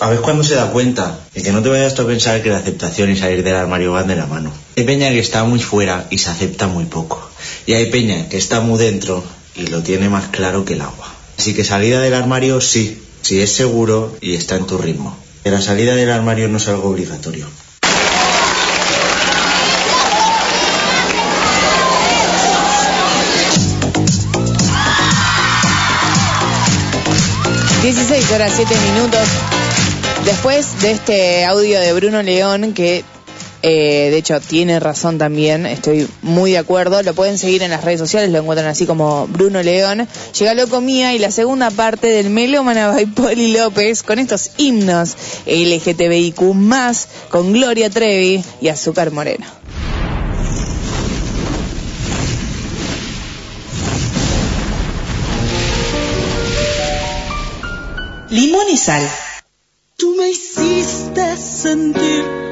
A ver cuándo se da cuenta. Y que no te vayas a pensar que la aceptación y salir del armario van de la mano. Hay peña que está muy fuera y se acepta muy poco. Y hay peña que está muy dentro y lo tiene más claro que el agua. Así que salida del armario sí, si es seguro y está en tu ritmo. Que la salida del armario no es algo obligatorio. ...16 horas 7 minutos... ...después de este audio de Bruno León... ...que eh, de hecho tiene razón también... ...estoy muy de acuerdo... ...lo pueden seguir en las redes sociales... ...lo encuentran así como Bruno León... ...llega Loco Mía y la segunda parte del Melómana by [LAUGHS] Poli López... ...con estos himnos LGTBIQ+... ...con Gloria Trevi y Azúcar Moreno... Limón y sal. Tú me hiciste sentir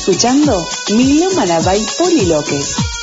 escuchando Milo Manabay Poliloques.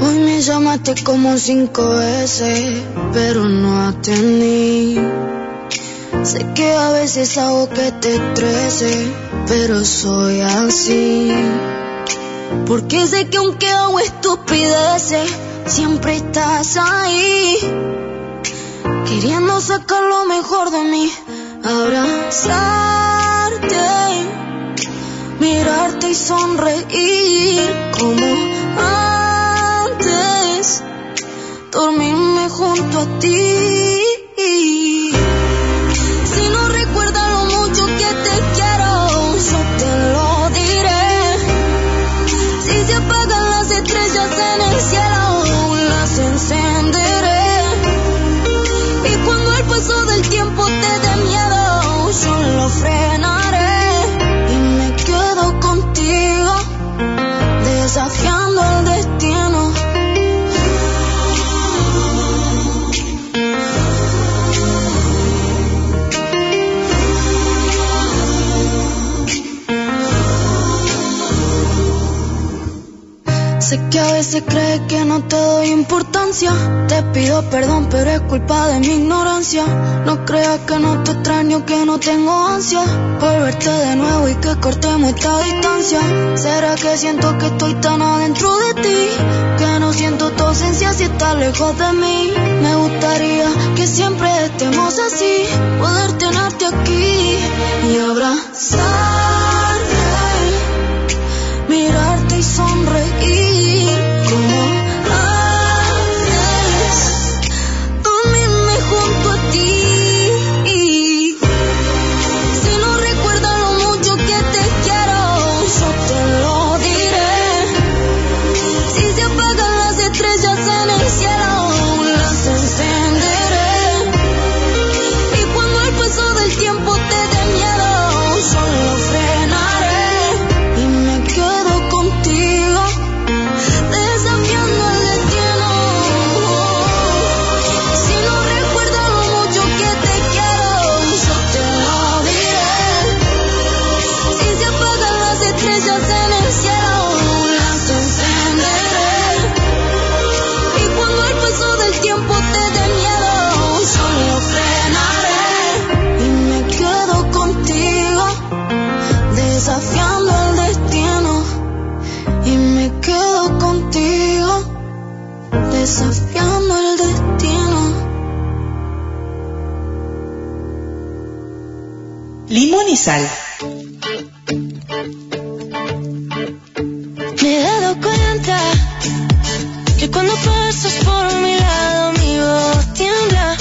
Hoy me llamaste como cinco veces, pero no atendí. Sé que a veces hago que te estrese, pero soy así. Porque sé que aunque hago estupideces, siempre estás ahí. Queriendo sacar lo mejor de mí, abrazarte, mirarte y sonreír como antes, dormirme junto a ti. Que a veces crees que no te doy importancia. Te pido perdón, pero es culpa de mi ignorancia. No creas que no te extraño, que no tengo ansia. Por verte de nuevo y que cortemos esta distancia. ¿Será que siento que estoy tan adentro de ti? Que no siento tu ausencia si estás lejos de mí. Me gustaría que siempre estemos así. Poder tenerte aquí y abrazarte. Mirarte y sonreír sal. Me he dado cuenta que cuando pasas por mi lado mi voz tiembla,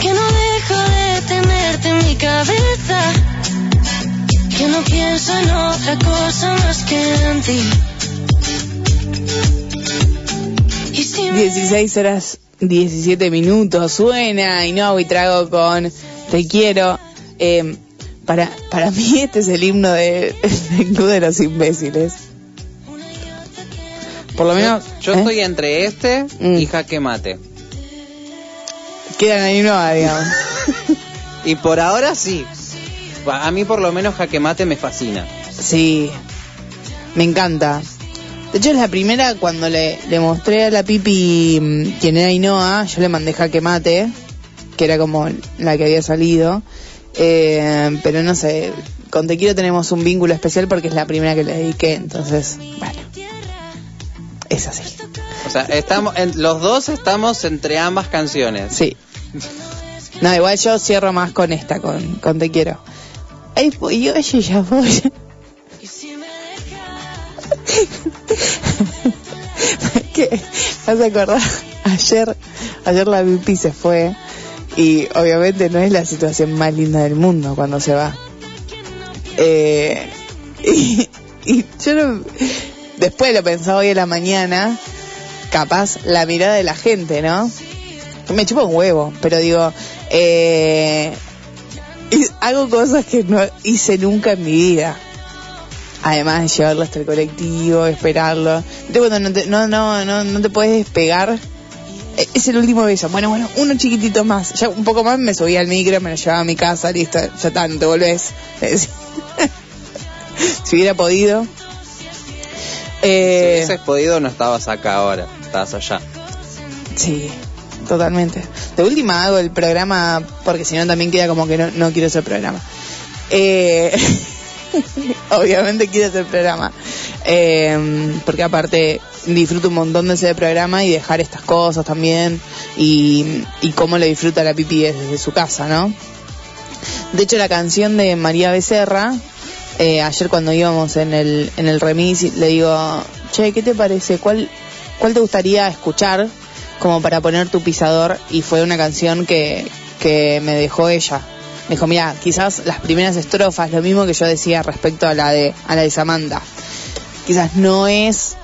que no dejo de tenerte en mi cabeza, que no pienso en otra cosa más que en ti. Y si me 16 horas 17 minutos suena y no y trago con Te quiero. Eh, para, para mí este es el himno de, del Club de los Imbéciles. Por lo menos Yo ¿eh? estoy entre este Mm. y jaque mate. quedan ahí no, digamos. [LAUGHS] Y por ahora sí. A mí por lo menos jaque mate me fascina. Sí, me encanta. De hecho, es la primera cuando le, le mostré a la Pipi mm, quién era Ainhoa, yo le mandé jaque mate, que era como la que había salido. Eh, pero no sé, con Te Quiero tenemos un vínculo especial porque es la primera que le dediqué, entonces, bueno, es así. O sea, estamos en- los dos estamos entre ambas canciones. Sí. No, igual yo cierro más con esta, con, con Te Quiero. Ay, yo, yo ya voy. [LAUGHS] ¿Qué? ¿Vas a acordar? Ayer, ayer la Pipi se fue y obviamente no es la situación más linda del mundo cuando se va. Eh, [LAUGHS] y, y yo no- después lo pensaba hoy en la mañana, capaz la mirada de la gente, ¿no? Me chupa un huevo, pero digo, eh, hago cosas que no hice nunca en mi vida. Además de llevarlo hasta el colectivo, esperarlo. Viste cuando no te, no, no, no, no te puedes despegar. E- Es el último beso. Bueno, bueno, uno chiquitito más. Ya un poco más me subía al micro, me lo llevaba a mi casa, listo, ya está, no te volvés. [LAUGHS] si hubiera podido. Si Eh, hubieses podido no estabas acá ahora, estabas allá. Sí, totalmente. De última hago el programa porque si no también queda como que no, no quiero hacer programa. Eh, [LAUGHS] obviamente quiero hacer programa. Eh, porque aparte disfruto un montón de ese programa y dejar estas cosas también y, cómo lo disfruta la pipi desde su casa, ¿no? De hecho la canción de María Becerra, eh, ayer cuando íbamos en el, en el remis le digo, che, ¿qué te parece? ¿Cuál, ¿Cuál te gustaría escuchar como para poner tu pisador? Y fue una canción que, que me dejó ella. Me dijo, mira, quizás las primeras estrofas, lo mismo que yo decía respecto a la de, a la de Samantha. Quizás no es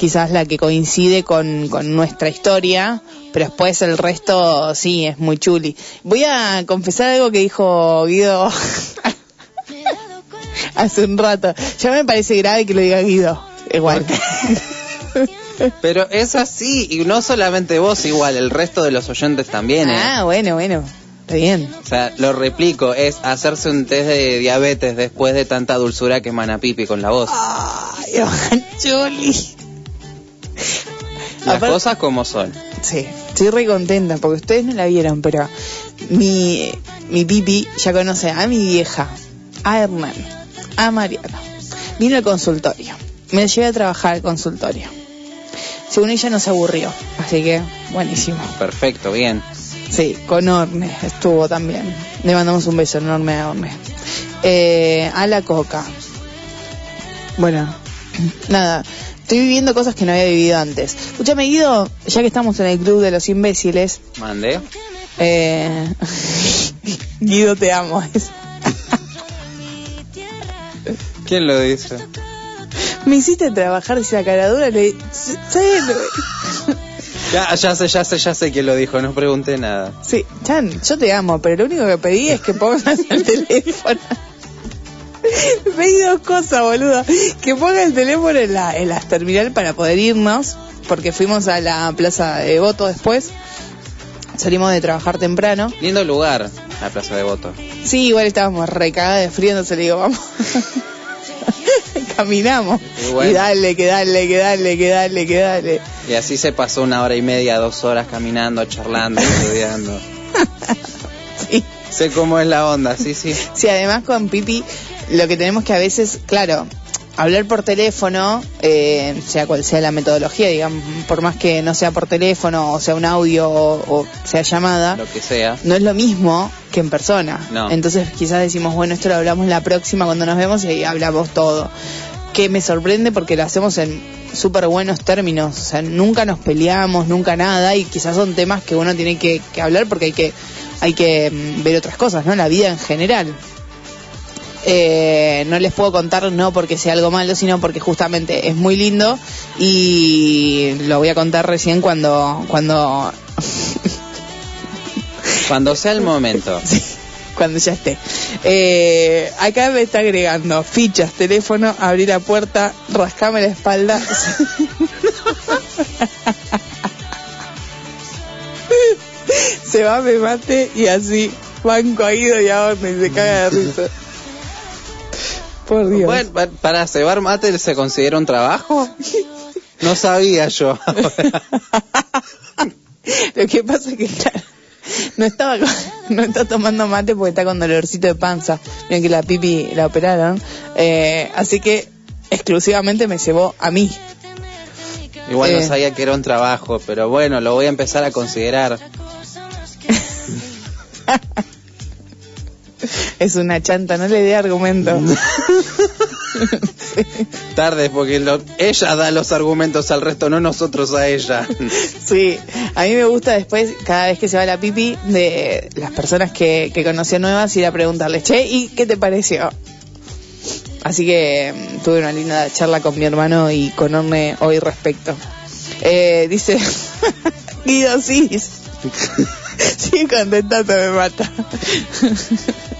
quizás la que coincide con, con nuestra historia, pero después el resto sí es muy chuli. Voy a confesar algo que dijo Guido [LAUGHS] hace un rato. Ya me parece grave que lo diga Guido. Igual. [LAUGHS] Pero es así, y no solamente vos igual, el resto de los oyentes también, ¿eh? Ah, bueno, bueno. Está bien. O sea, lo replico, es hacerse un test de diabetes después de tanta dulzura que emana Pipi con la voz. Ay, Chuli. Las cosas como son. Sí, estoy re contenta porque ustedes no la vieron, pero mi, mi pipi ya conoce a mi vieja, a Hernán, a Mariano. Vino al consultorio. Me llevé a trabajar al consultorio. Según ella no se aburrió, así que buenísimo. Perfecto, bien. Sí, con Orne estuvo también. Le mandamos un beso enorme a Orne. Eh, a la coca. Bueno, [CLEARS THROAT] nada. Estoy viviendo cosas que no había vivido antes. Escúchame, Guido, ya que estamos en el club de los imbéciles, Mande. eh, [LAUGHS] Guido, te amo. [LAUGHS] ¿Quién lo dice? Me hiciste trabajar esa caradura. Le... ¿sabes? [LAUGHS] Ya, ya sé, ya sé, ya sé quién lo dijo, no pregunté nada. Sí, Chan, yo te amo, pero lo único que pedí es que pongas el teléfono. [LAUGHS] Pedí dos cosas, boludo. Que ponga el teléfono en la, en la terminal para poder irnos, porque fuimos a la plaza de voto después. Salimos de trabajar temprano. Lindo lugar, la Plaza de Voto. Sí, igual estábamos recagadas de frío, entonces le digo, vamos. [LAUGHS] Caminamos. Y bueno. Y dale, que dale, que dale, que dale, que dale. Y así se pasó una hora y media, dos horas caminando, charlando, estudiando. [LAUGHS] Sí. Sé cómo es la onda, sí, sí. Sí, además con Pipi, lo que tenemos que a veces, claro, hablar por teléfono, eh, sea cual sea la metodología, digamos, por más que no sea por teléfono, o sea un audio, o, o sea llamada, Lo que sea. no es lo mismo que en persona. No. Entonces quizás decimos, bueno, esto lo hablamos la próxima cuando nos vemos y hablamos todo. Que me sorprende porque lo hacemos en súper buenos términos, o sea, nunca nos peleamos, nunca nada, y quizás son temas que uno tiene que, que hablar porque hay que, hay que mm, ver otras cosas, ¿no? La vida en general. Eh, no les puedo contar no porque sea algo malo, sino porque justamente es muy lindo y lo voy a contar recién cuando cuando [LAUGHS] Cuando sea el momento. [LAUGHS] cuando ya esté. Eh, acá me está agregando fichas, teléfono, abrir la puerta, rascame la espalda. [LAUGHS] se va, me mate y así banco a Guido y ahora me se caga de risa. Por Dios. Bueno, pa- para cebar mate se considera un trabajo. [LAUGHS] No sabía yo. [LAUGHS] Lo que pasa es que, claro, no estaba no está tomando mate porque está con dolorcito de panza. Miren que la pipi la operaron. Eh, así que exclusivamente me llevó a mí. Igual Eh. no sabía que era un trabajo, pero bueno, lo voy a empezar a considerar. [LAUGHS] [LAUGHS] Es una chanta, no le dé argumento. [LAUGHS] Tarde, porque lo- ella da los argumentos al resto, no nosotros a ella. Sí, a mí me gusta después, cada vez que se va la pipi, de las personas que, que conoció nuevas, ir a preguntarles, che, ¿y qué te pareció? Así que mm, tuve una linda charla con mi hermano y con Orne hoy respecto. Eh, dice, [LAUGHS] Guido Cis. [LAUGHS] Sigue contentando, me mata.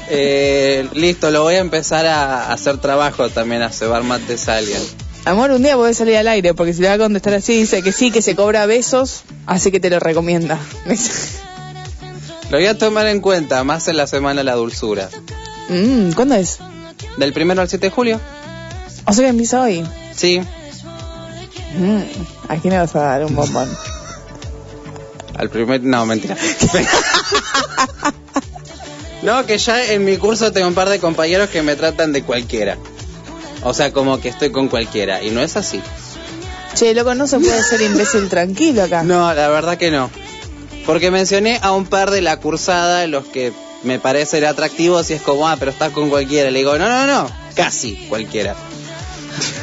Eh, listo, lo voy a empezar a hacer trabajo también, a cebar mates a alguien. Amor, un día podés salir al aire, porque si le va a contestar así, dice que sí, que se cobra besos, así que te lo recomienda. Lo voy a tomar en cuenta, más en la semana la dulzura. Mm, ¿Cuándo es? Del primero al 7 de julio. O sea que empieza hoy. Sí, Mm, ¿A quién le vas a dar un bombón? Al primer... No, mentira. [LAUGHS] no, que ya en mi curso tengo un par de compañeros que me tratan de cualquiera. O sea, como que estoy con cualquiera. Y no es así. Che, loco, no se puede ser imbécil tranquilo acá. No, la verdad que no. Porque mencioné a un par de la cursada, los que me parecen atractivos y es como, ah, pero estás con cualquiera. Le digo, no, no, no, casi cualquiera.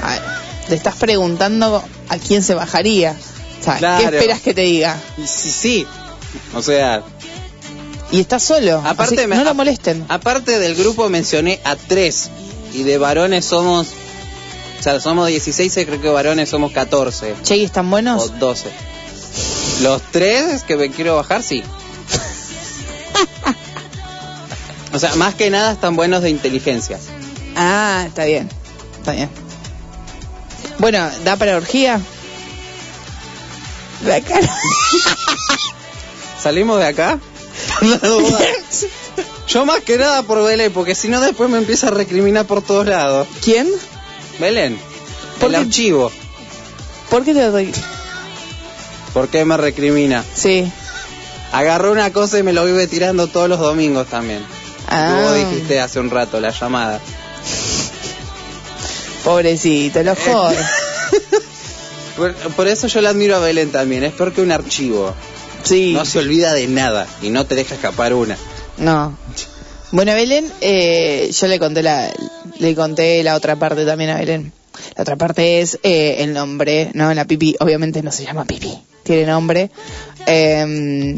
Ay, te estás preguntando a quién se bajaría. O sea, ¿qué esperas que te diga? Sí, sí. O sea, Y estás solo. aparte así me- no lo molesten. Aparte del grupo mencioné a tres. Y de varones somos, o sea, somos 16 y creo que varones somos 14 Che, ¿y están o buenos? 12. Los tres que me quiero bajar, sí. [LAUGHS] O sea, más que nada están buenos de inteligencia. Ah, está bien. Está bien. Bueno, ¿da para orgía? La cara. ¿Salimos de acá? [LAUGHS] Yo más que nada por Belén, porque si no después me empieza a recriminar por todos lados. ¿Quién? Belén, ¿Por el qué? archivo. ¿Por qué te doy? ¿Por qué me recrimina? Sí. Agarró una cosa y me lo vive tirando todos los domingos también. Ah. Vos dijiste hace un rato la llamada. Pobrecito, lo [LAUGHS] jode. Por, por eso yo la admiro a Belén también. Es peor que un archivo. Sí. No se olvida de nada y no te deja escapar una. No. Bueno, Belén, eh, yo le conté la, le conté la otra parte también a Belén. La otra parte es eh, el nombre, ¿no? La pipi, obviamente no se llama pipi, tiene nombre. Eh,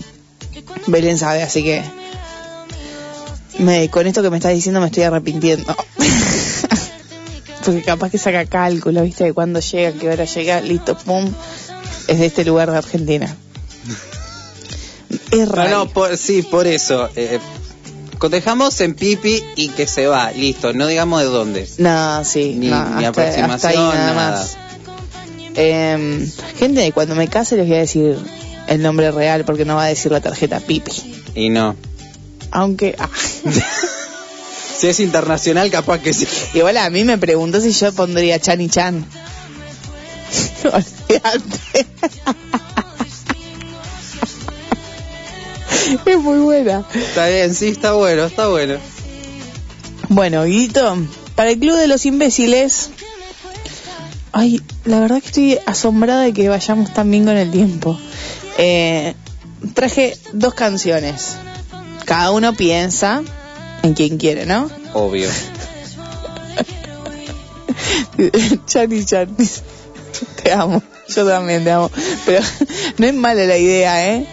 Belén sabe, así que me, con esto que me estás diciendo me estoy arrepintiendo. [LAUGHS] Porque capaz que saca cálculo, ¿viste? De cuándo llega, qué hora llega, listo, pum. Es de este lugar de Argentina. Es No, raro. no, por- sí, por eso. Eh, dejamos en pipi y que se va, listo. No digamos de dónde. No, sí, Ni, no, ni hasta, aproximación, hasta ahí nada, nada. más. Eh, gente, cuando me case les voy a decir el nombre real porque no va a decir la tarjeta Pipi. Y no. Aunque, ah. [LAUGHS] Si es internacional, capaz que sí. igual a mí me preguntó si yo pondría Chan y Chan. Olvídate. [LAUGHS] es muy buena. Está bien, sí, está bueno, está bueno. Bueno, Guito, para el Club de los Imbéciles. Ay, la verdad que estoy asombrada de que vayamos tan bien con el tiempo. Eh, traje dos canciones. Cada uno piensa en quien quiere, ¿no? Obvio. [LAUGHS] Chani, Chani. Te amo. Yo también te amo. Pero no es mala la idea, ¿eh?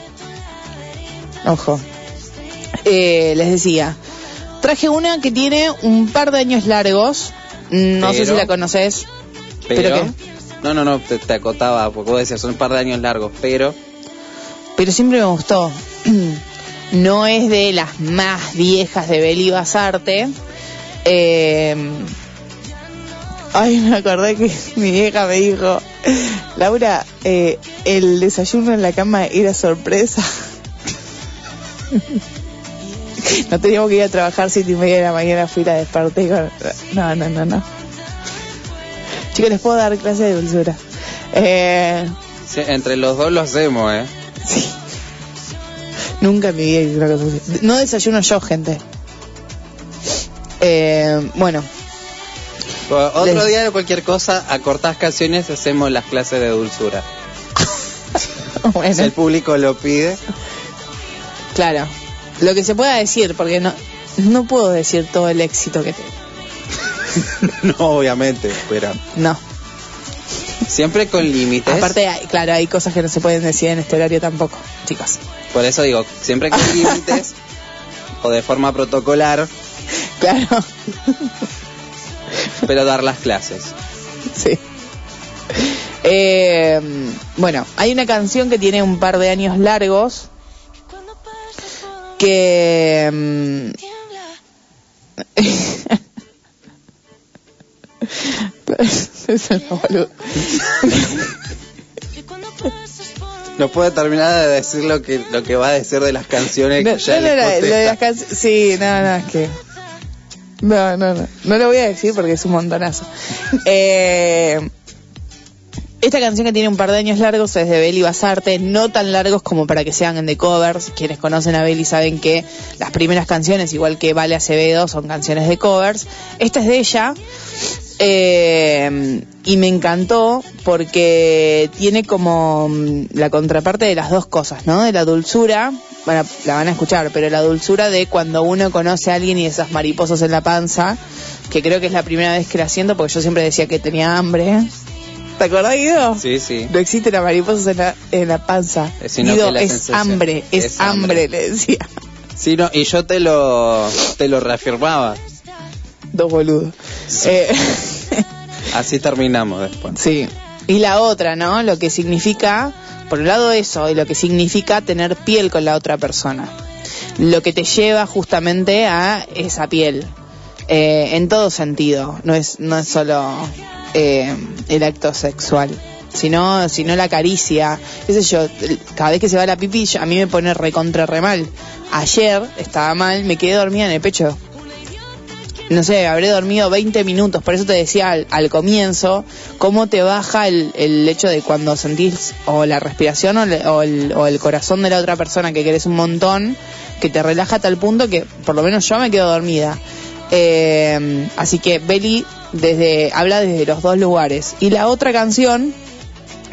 Ojo. Eh, les decía. Traje una que tiene un par de años largos. No sé si la conoces. Pero. ¿Pero qué? No, no, no, te, te acotaba, porque vos decías, son un par de años largos, pero. Pero siempre me gustó. [CLEARS THROAT] No es de las más viejas de Beli Basarte. Eh, ay, me acordé que [LAUGHS] mi vieja me dijo, Laura, eh, el desayuno en la cama era sorpresa. [LAUGHS] No teníamos que ir a trabajar siete y media de la mañana, fui la desperté y con... No, no, no, no. Chicos, les puedo dar clase de dulzura. Eh, sí, entre los dos lo hacemos, ¿eh? Nunca en mi vida hice una cosa así. No desayuno yo, gente. Eh, bueno, Otro Les- día de cualquier cosa, acortás canciones, hacemos las clases de dulzura. [LAUGHS] Si el público lo pide. claro. Lo que se pueda decir, porque no, no puedo decir todo el éxito que tengo. [LAUGHS] no, obviamente, pero No. Siempre con límites. Aparte, hay- claro, hay cosas que no se pueden decir en este horario tampoco, chicos. Por eso digo, siempre con [LAUGHS] límites o de forma protocolar, Claro. pero dar las clases. Sí. Eh, bueno, hay una canción que tiene un par de años largos que mm, [LAUGHS] [LAUGHS] Es una. No puedo terminar de decir lo que lo que va a decir de las canciones No, que ya no, no, les no, lo de las Sí, no, no, es que. No, no, no. No lo voy a decir porque es un montonazo. Eh, esta canción que tiene un par de años largos es de Beli Basarte, no tan largos como para que sean de covers. Quienes conocen a Beli saben que las primeras canciones, igual que Vale Acevedo, son canciones de covers. Esta es de ella. eh, y me encantó porque tiene como mm, la contraparte de las dos cosas, ¿no? De la dulzura, bueno, la van a escuchar, pero la dulzura de cuando uno conoce a alguien y esas mariposas en la panza, que creo que es la primera vez que la siento porque yo siempre decía que tenía hambre. ¿Te acordás, Guido? Sí, sí. No existe la mariposa en la, en la panza. Eh, sino Guido, la es hambre, es, Es hambre, hambre. le decía. Sí, no, y yo te lo te lo reafirmaba. Dos boludos. Eh, [LAUGHS] Así terminamos después. Sí. Y la otra, ¿no? Lo que significa, por un lado eso, y lo que significa tener piel con la otra persona. Lo que te lleva justamente a esa piel. Eh, en todo sentido. No es, no es solo eh, el acto sexual. Sino, sino la caricia. Qué sé yo, cada vez que se va la pipí, a mí me pone recontra re mal. Ayer estaba mal, me quedé dormida en el pecho. no sé, habré dormido 20 minutos, por eso te decía al, al comienzo, cómo te baja el, el, hecho de cuando sentís o la respiración o, le, o, el, o, el, corazón de la otra persona que querés un montón, que te relaja a tal punto que por lo menos yo me quedo dormida. Eh, así que Belly desde, habla desde los dos lugares. Y la otra canción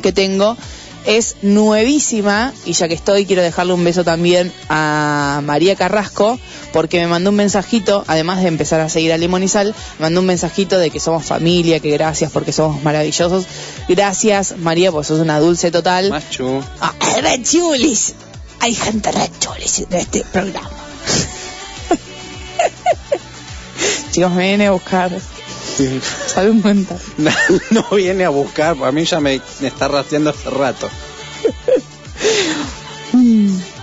que tengo es nuevísima y ya que estoy quiero dejarle un beso también a María Carrasco porque me mandó un mensajito, además de empezar a seguir a Limón y Sal, me mandó un mensajito de que somos familia, que gracias porque somos maravillosos. Gracias María, pues sos una dulce total. Machu. Ah. Hay gente re chulis en este programa. [LAUGHS] Chicos, me viene a buscar. Sí. Salud mental. No, no, viene a buscar, a mí ya me, me está rastreando hace rato.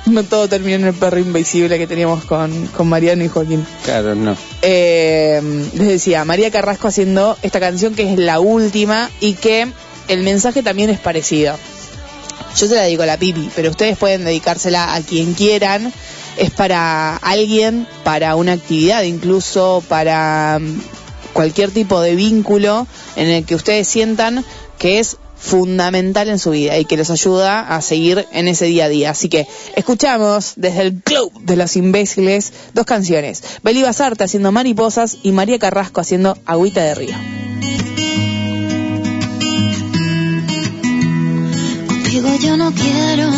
no todo terminó en el perro invisible que teníamos con, con Mariano y Joaquín. Claro, no. Eh, les decía, María Carrasco haciendo esta canción que es la última y que el mensaje también es parecido. Yo se la dedico a la Pipi, pero ustedes pueden dedicársela a quien quieran. Es para alguien, para una actividad, incluso para cualquier tipo de vínculo en el que ustedes sientan que es fundamental en su vida y que les ayuda a seguir en ese día a día. Así que escuchamos desde el Club de los Imbéciles dos canciones. Beli Basarte haciendo Mariposas y María Carrasco haciendo Agüita de Río. Contigo yo no quiero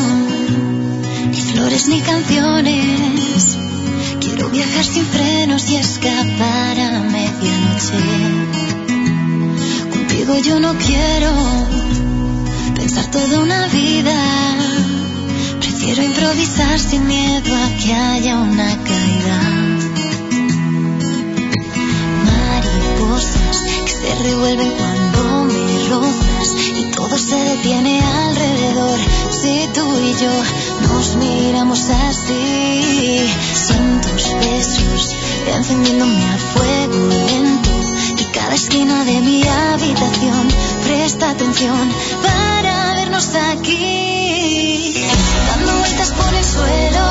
ni flores ni canciones. Viajar sin frenos y escapar a medianoche. Contigo yo no quiero pensar toda una vida. Prefiero improvisar sin miedo a que haya una caída. Mariposas que se revuelven cuando me rozas todo se detiene alrededor. Si tú y yo nos miramos así, son tus besos encendiéndome a fuego lento y cada esquina de mi habitación presta atención para vernos aquí, dando vueltas por el suelo,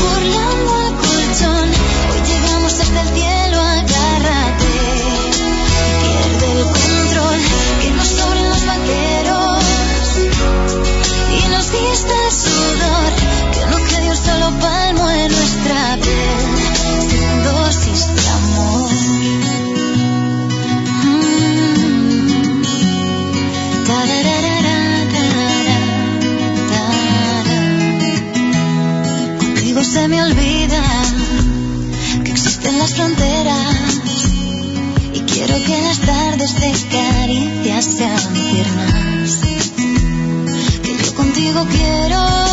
burlando al colchón. Hoy llegamos hasta el cielo, nuestra piel, sin dosis de amor. Contigo se me olvida que existen las fronteras y quiero que las tardes de caricias sean tiernas. Que yo contigo quiero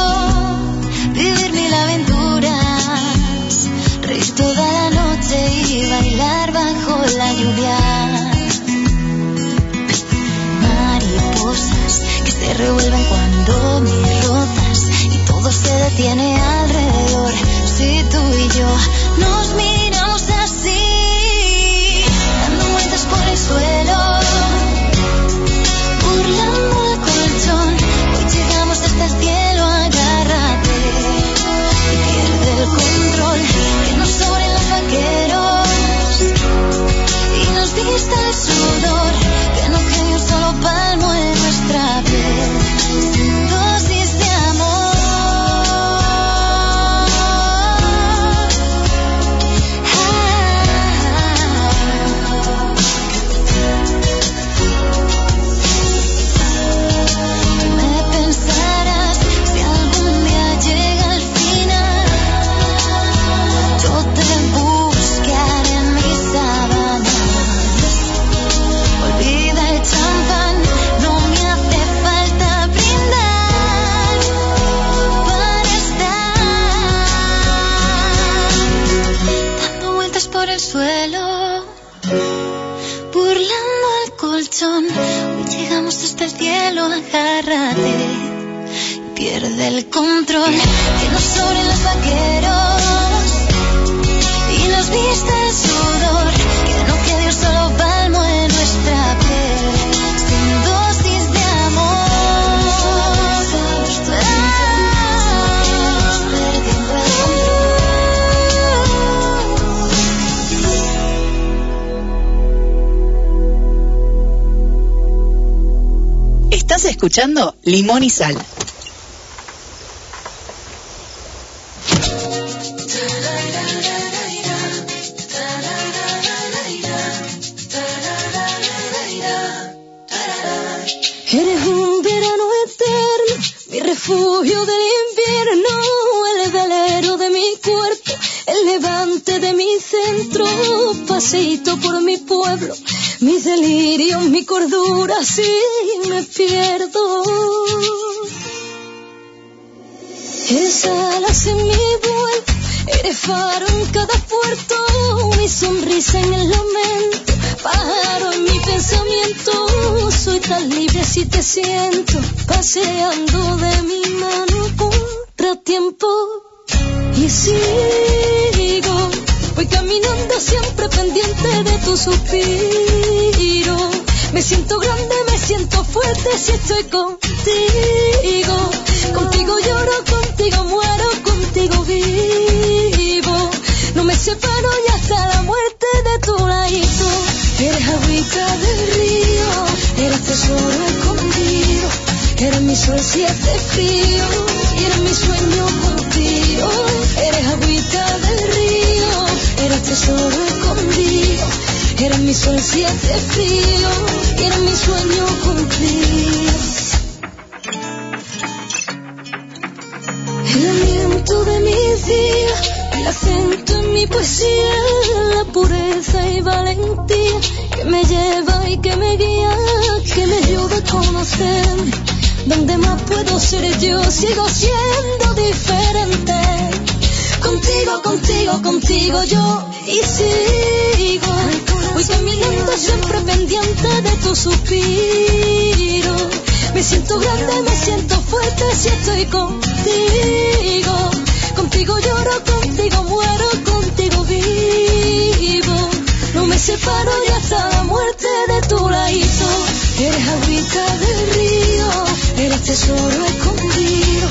escuchando Limón y Sal. Contigo. Contigo lloro, contigo muero, contigo vivo. No me separo y hasta la muerte de tu ladito. Eres agüita del río, eres tesoro escondido. Eres mi sol si hace frío, eres mi sueño contigo. Eres agüita del río, eres tesoro escondido. Eres mi sol si hace frío, eres mi sueño cumplido. Que me lleva y que me guía, que me ayuda a conocerme. Donde más puedo ser yo, sigo siendo diferente. Contigo, contigo, contigo yo y sigo. Voy caminando siempre pendiente de tu suspiro. Me siento grande, me siento fuerte si estoy contigo. Contigo lloro, contigo muero, me separo y hasta la muerte de tu ladito. Eres agüita del río, eres tesoro escondido.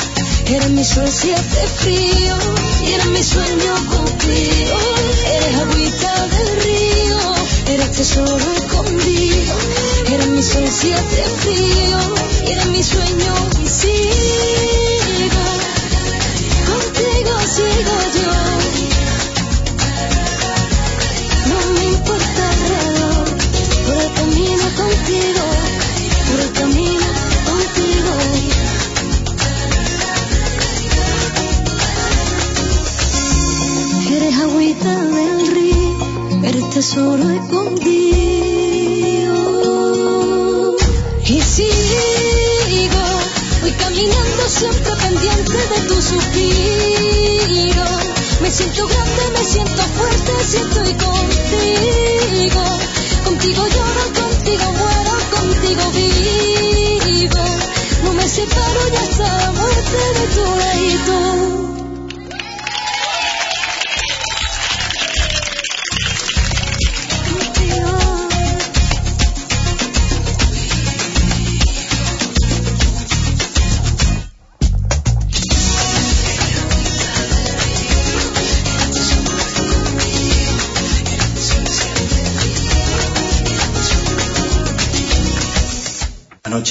Eres mi sol si frío, y eres mi sueño cumplido. Eres agüita del río, eres tesoro escondido. Eres mi sol si frío, y eres mi sueño y. Contigo sigo yo. Contigo, por el camino contigo. Eres agüita del río, eres tesoro escondido. Y sigo, voy caminando siempre pendiente de tu suspiro. Me siento grande, me siento fuerte si estoy contigo. Contigo lloro, contigo muero, contigo vivo. No me separo y hasta la muerte de tu ladito.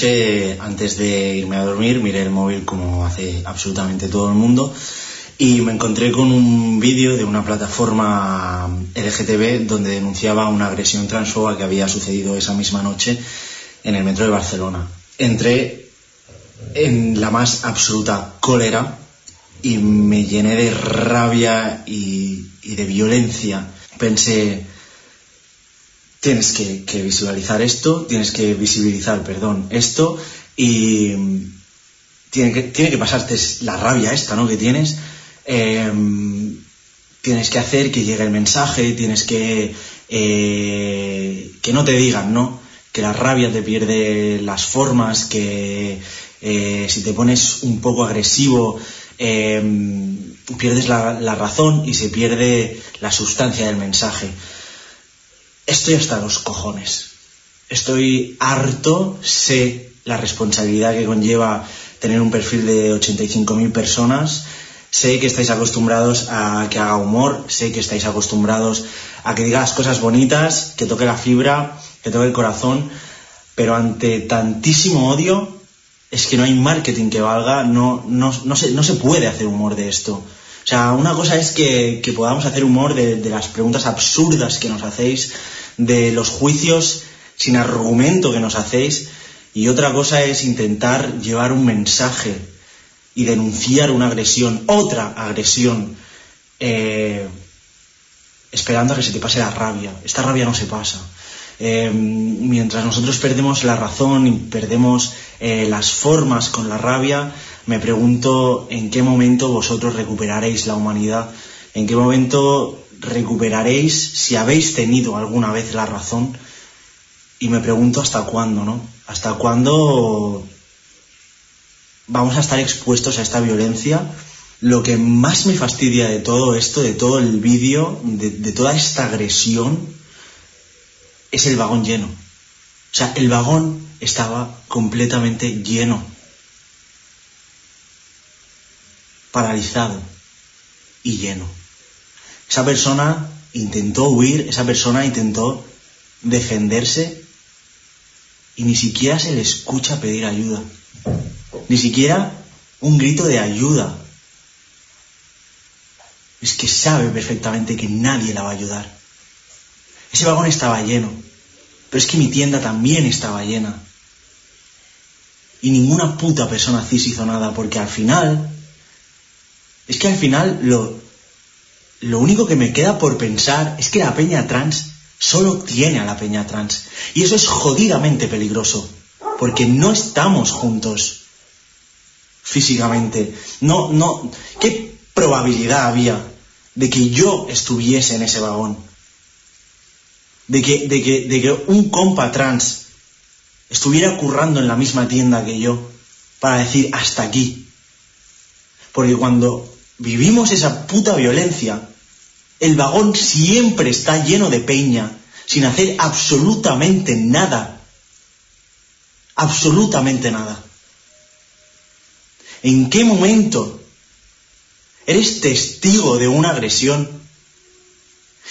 Antes de irme a dormir, miré el móvil como hace absolutamente todo el mundo y me encontré con un vídeo de una plataforma LGTB donde denunciaba una agresión transfoba que había sucedido esa misma noche en el metro de Barcelona. Entré en la más absoluta cólera y me llené de rabia y, y de violencia. Pensé, tienes que, visualizar esto, tienes que visibilizar, perdón, esto y mm, tiene que, tiene que pasarte la rabia esta, ¿no? Que tienes. eh, tienes que hacer que llegue el mensaje, tienes que eh, que no te digan, ¿no? Que la rabia te pierde las formas, que eh, si te pones un poco agresivo eh, pierdes la razón y se pierde la sustancia del mensaje estoy hasta los cojones. Estoy harto, sé la responsabilidad que conlleva tener un perfil de 85.000 personas, sé que estáis acostumbrados a que haga humor, sé que estáis acostumbrados a que diga las cosas bonitas, que toque la fibra, que toque el corazón, pero ante tantísimo odio es que no hay marketing que valga, no, no, no, se, no se puede hacer humor de esto. O sea, una cosa es que, podamos hacer humor de las preguntas absurdas que nos hacéis, de los juicios sin argumento que nos hacéis, y otra cosa es intentar llevar un mensaje y denunciar una agresión, otra agresión, eh, esperando a que se te pase la rabia. Esta rabia no se pasa. Eh, mientras nosotros perdemos la razón y perdemos eh, las formas con la rabia, me pregunto en qué momento vosotros recuperaréis la humanidad, en qué momento recuperaréis si habéis tenido alguna vez la razón y me pregunto hasta cuándo, ¿no? ¿Hasta cuándo vamos a estar expuestos a esta violencia? Lo que más me fastidia de todo esto, de todo el vídeo, de, toda esta agresión, es el vagón lleno. O sea, el vagón estaba completamente lleno, paralizado y lleno. Esa persona intentó huir, esa persona intentó defenderse y ni siquiera se le escucha pedir ayuda. Ni siquiera un grito de ayuda. Es que sabe perfectamente que nadie la va a ayudar. Ese vagón estaba lleno, pero es que mi tienda también estaba llena. Y ninguna puta persona cis hizo nada, porque al final, es que al final lo, lo único que me queda por pensar es que la peña trans solo tiene a la peña trans. Y eso es jodidamente peligroso, porque no estamos juntos físicamente. No, no, ¿qué probabilidad había de que yo estuviese en ese vagón? De que, de que, de que un compa trans estuviera currando en la misma tienda que yo para decir hasta aquí. Porque cuando vivimos esa puta violencia, el vagón siempre está lleno de peña, sin hacer absolutamente nada. Absolutamente nada. ¿En qué momento eres testigo de una agresión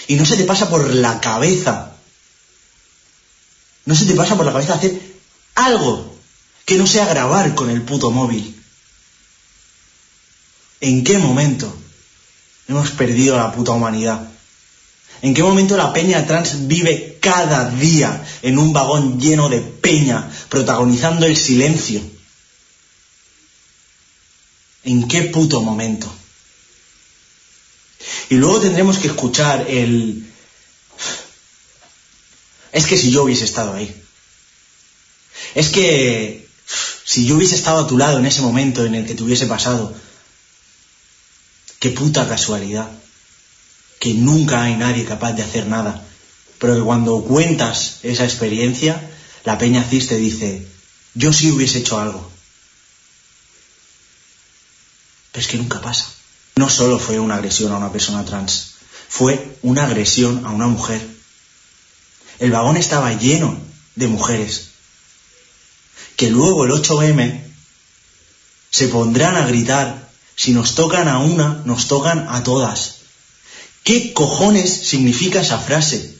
y no se te pasa por la cabeza, no se te pasa por la cabeza hacer algo que no sea grabar con el puto móvil? ¿En qué momento hemos perdido la puta humanidad? ¿En qué momento la peña trans vive cada día en un vagón lleno de peña, protagonizando el silencio? ¿En qué puto momento? Y luego tendremos que escuchar el... Es que si yo hubiese estado ahí. Es que si yo hubiese estado a tu lado en ese momento en el que te hubiese pasado. Qué puta casualidad. Que nunca hay nadie capaz de hacer nada. Pero que cuando cuentas esa experiencia, la peña cis te dice, yo sí hubiese hecho algo. Pero es que nunca pasa. No solo fue una agresión a una persona trans, fue una agresión a una mujer. El vagón estaba lleno de mujeres que luego el 8M se pondrán a gritar, si nos tocan a una, nos tocan a todas. ¿Qué cojones significa esa frase?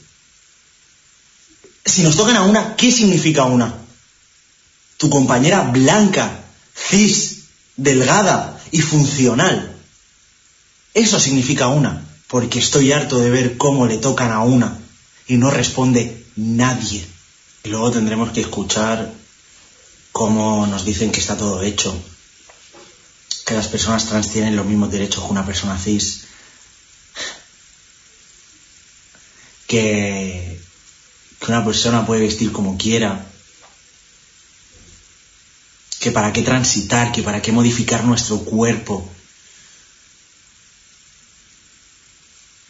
Si nos tocan a una, ¿qué significa una? Tu compañera blanca, cis, delgada y funcional. Eso significa una, porque estoy harto de ver cómo le tocan a una y no responde nadie. Y luego tendremos que escuchar cómo nos dicen que está todo hecho, que las personas trans tienen los mismos derechos que una persona cis, que, una persona puede vestir como quiera, que para qué transitar, que para qué modificar nuestro cuerpo,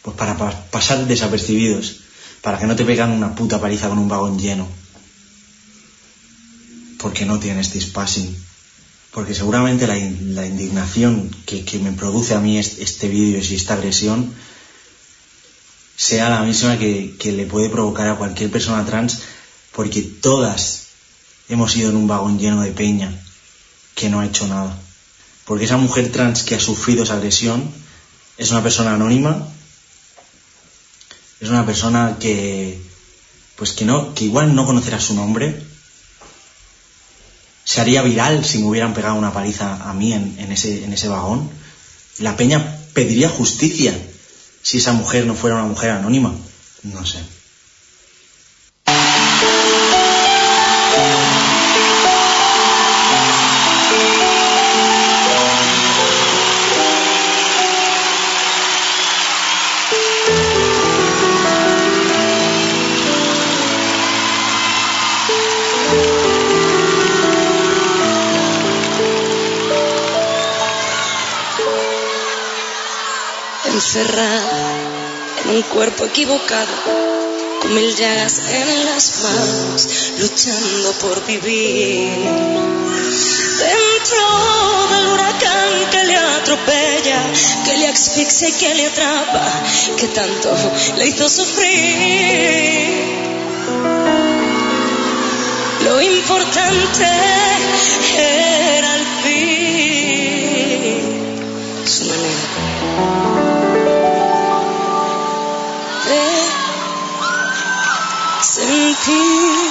pues para pa pasar desapercibidos, para que no te pegan una puta paliza con un vagón lleno. Porque no tienes passing. Porque seguramente la, indignación que, que, me produce a mí este, este vídeo y esta agresión sea la misma que, que le puede provocar a cualquier persona trans, porque todas hemos ido en un vagón lleno de peña que no ha hecho nada. Porque esa mujer trans que ha sufrido esa agresión es una persona anónima es una persona que pues que no que igual no conocerá su nombre se haría viral si me hubieran pegado una paliza a mí en, en ese, vagón. La peña pediría justicia si esa mujer no fuera una mujer anónima. No sé. Encerrada en un cuerpo equivocado, con mil llagas en las manos, luchando por vivir. Dentro del huracán que le atropella, que le asfixia y que le atrapa, que tanto le hizo sufrir. Lo importante era al fin su manera sentir.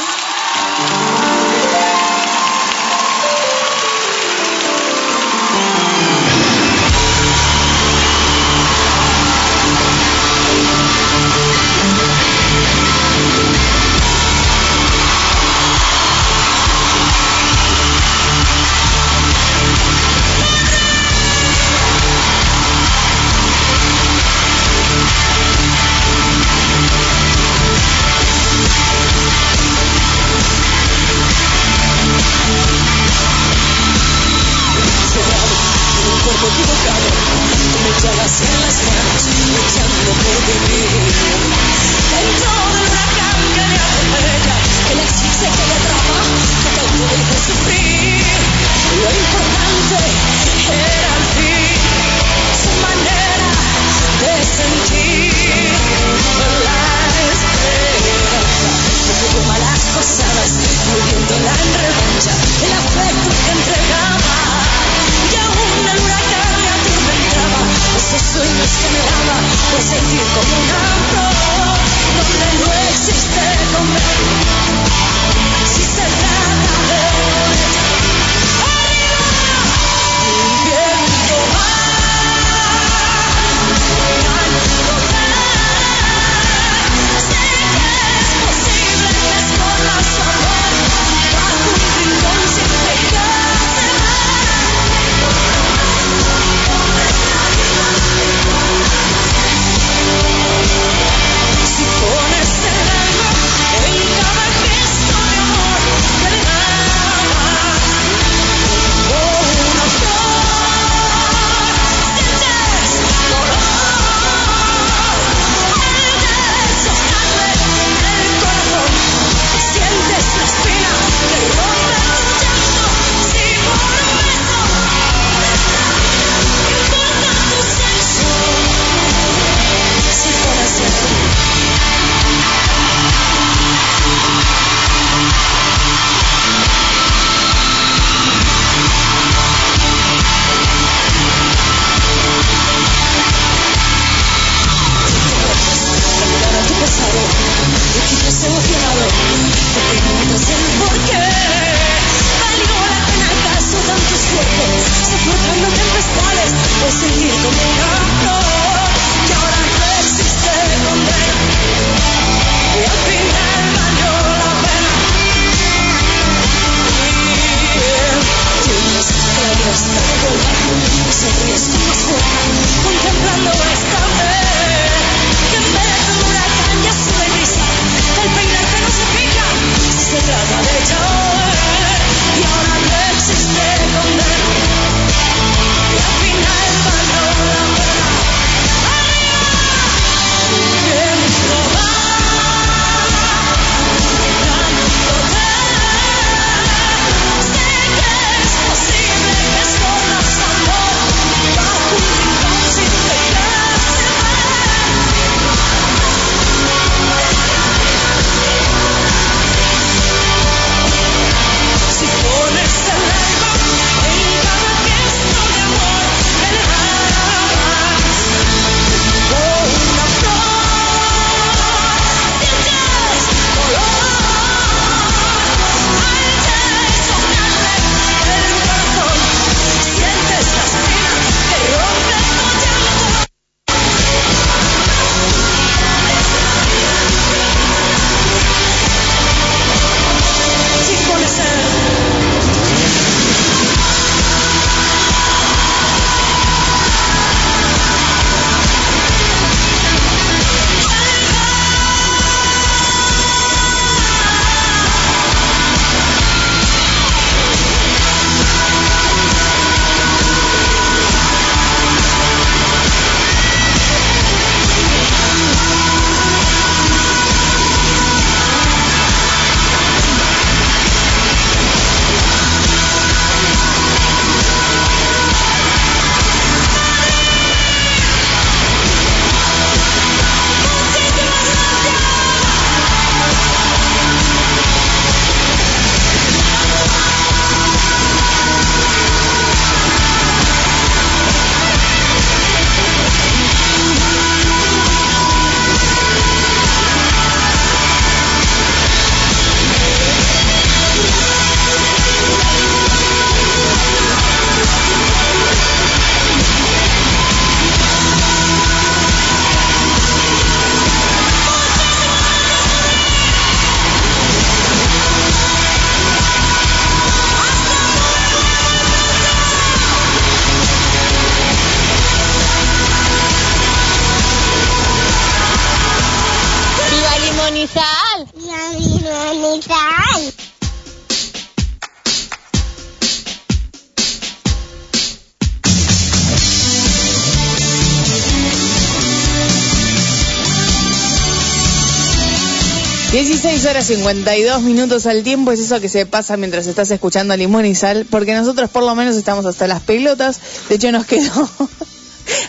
Horas 52 minutos al tiempo es eso que se pasa mientras estás escuchando Limón y Sal, porque nosotros por lo menos estamos hasta las pelotas. De hecho, nos [LAUGHS] quedó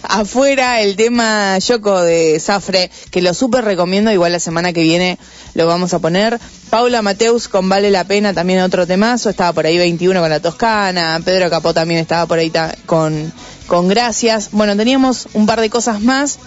afuera el tema Yoko de Zafre, que lo súper recomiendo. Igual la semana que viene lo vamos a poner. Paula Mateus con Vale la Pena, también otro temazo. Estaba por ahí 21 con la Toscana. Pedro Capó también estaba por ahí con, con Gracias. Bueno, teníamos un par de cosas más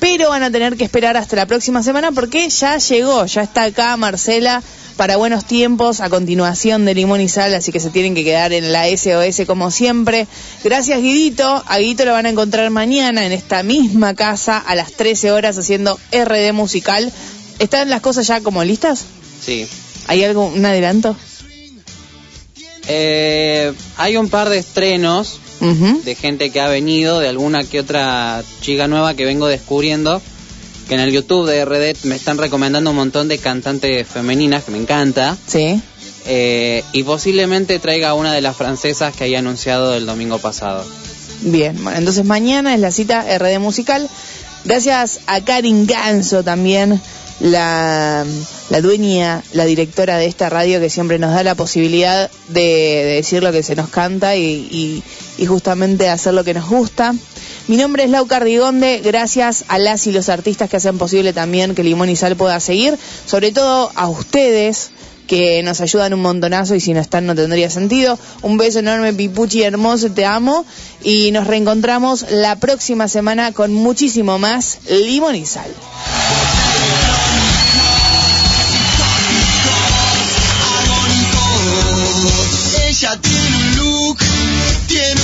pero van a tener que esperar hasta la próxima semana porque ya llegó, ya está acá Marcela para buenos tiempos a continuación de Limón y Sal, así que se tienen que quedar en la SOS como siempre. Gracias Guidito, a Guidito lo van a encontrar mañana en esta misma casa a las 13 horas haciendo RD musical. ¿Están las cosas ya como listas? Sí. ¿Hay algo, un adelanto? Eh, hay un par de estrenos de gente que ha venido, de alguna que otra chica nueva que vengo descubriendo, que en el YouTube de RD me están recomendando un montón de cantantes femeninas que me encanta. Sí. Eh, y posiblemente traiga una de las francesas que había anunciado el domingo pasado. Bien, bueno, entonces mañana es la cita RD musical. Gracias a Karin Ganso también la, dueña, la directora de esta radio que siempre nos da la posibilidad de, decir lo que se nos canta y, y, justamente hacer lo que nos gusta. Mi nombre es Lau Cardigonde, gracias a las y los artistas que hacen posible también que Limón y Sal pueda seguir, sobre todo a ustedes que nos ayudan un montonazo y si no están no tendría sentido. Un beso enorme, Pipuchi hermoso, te amo y nos reencontramos la próxima semana con muchísimo más Limón y Sal. Tiene un look, tiene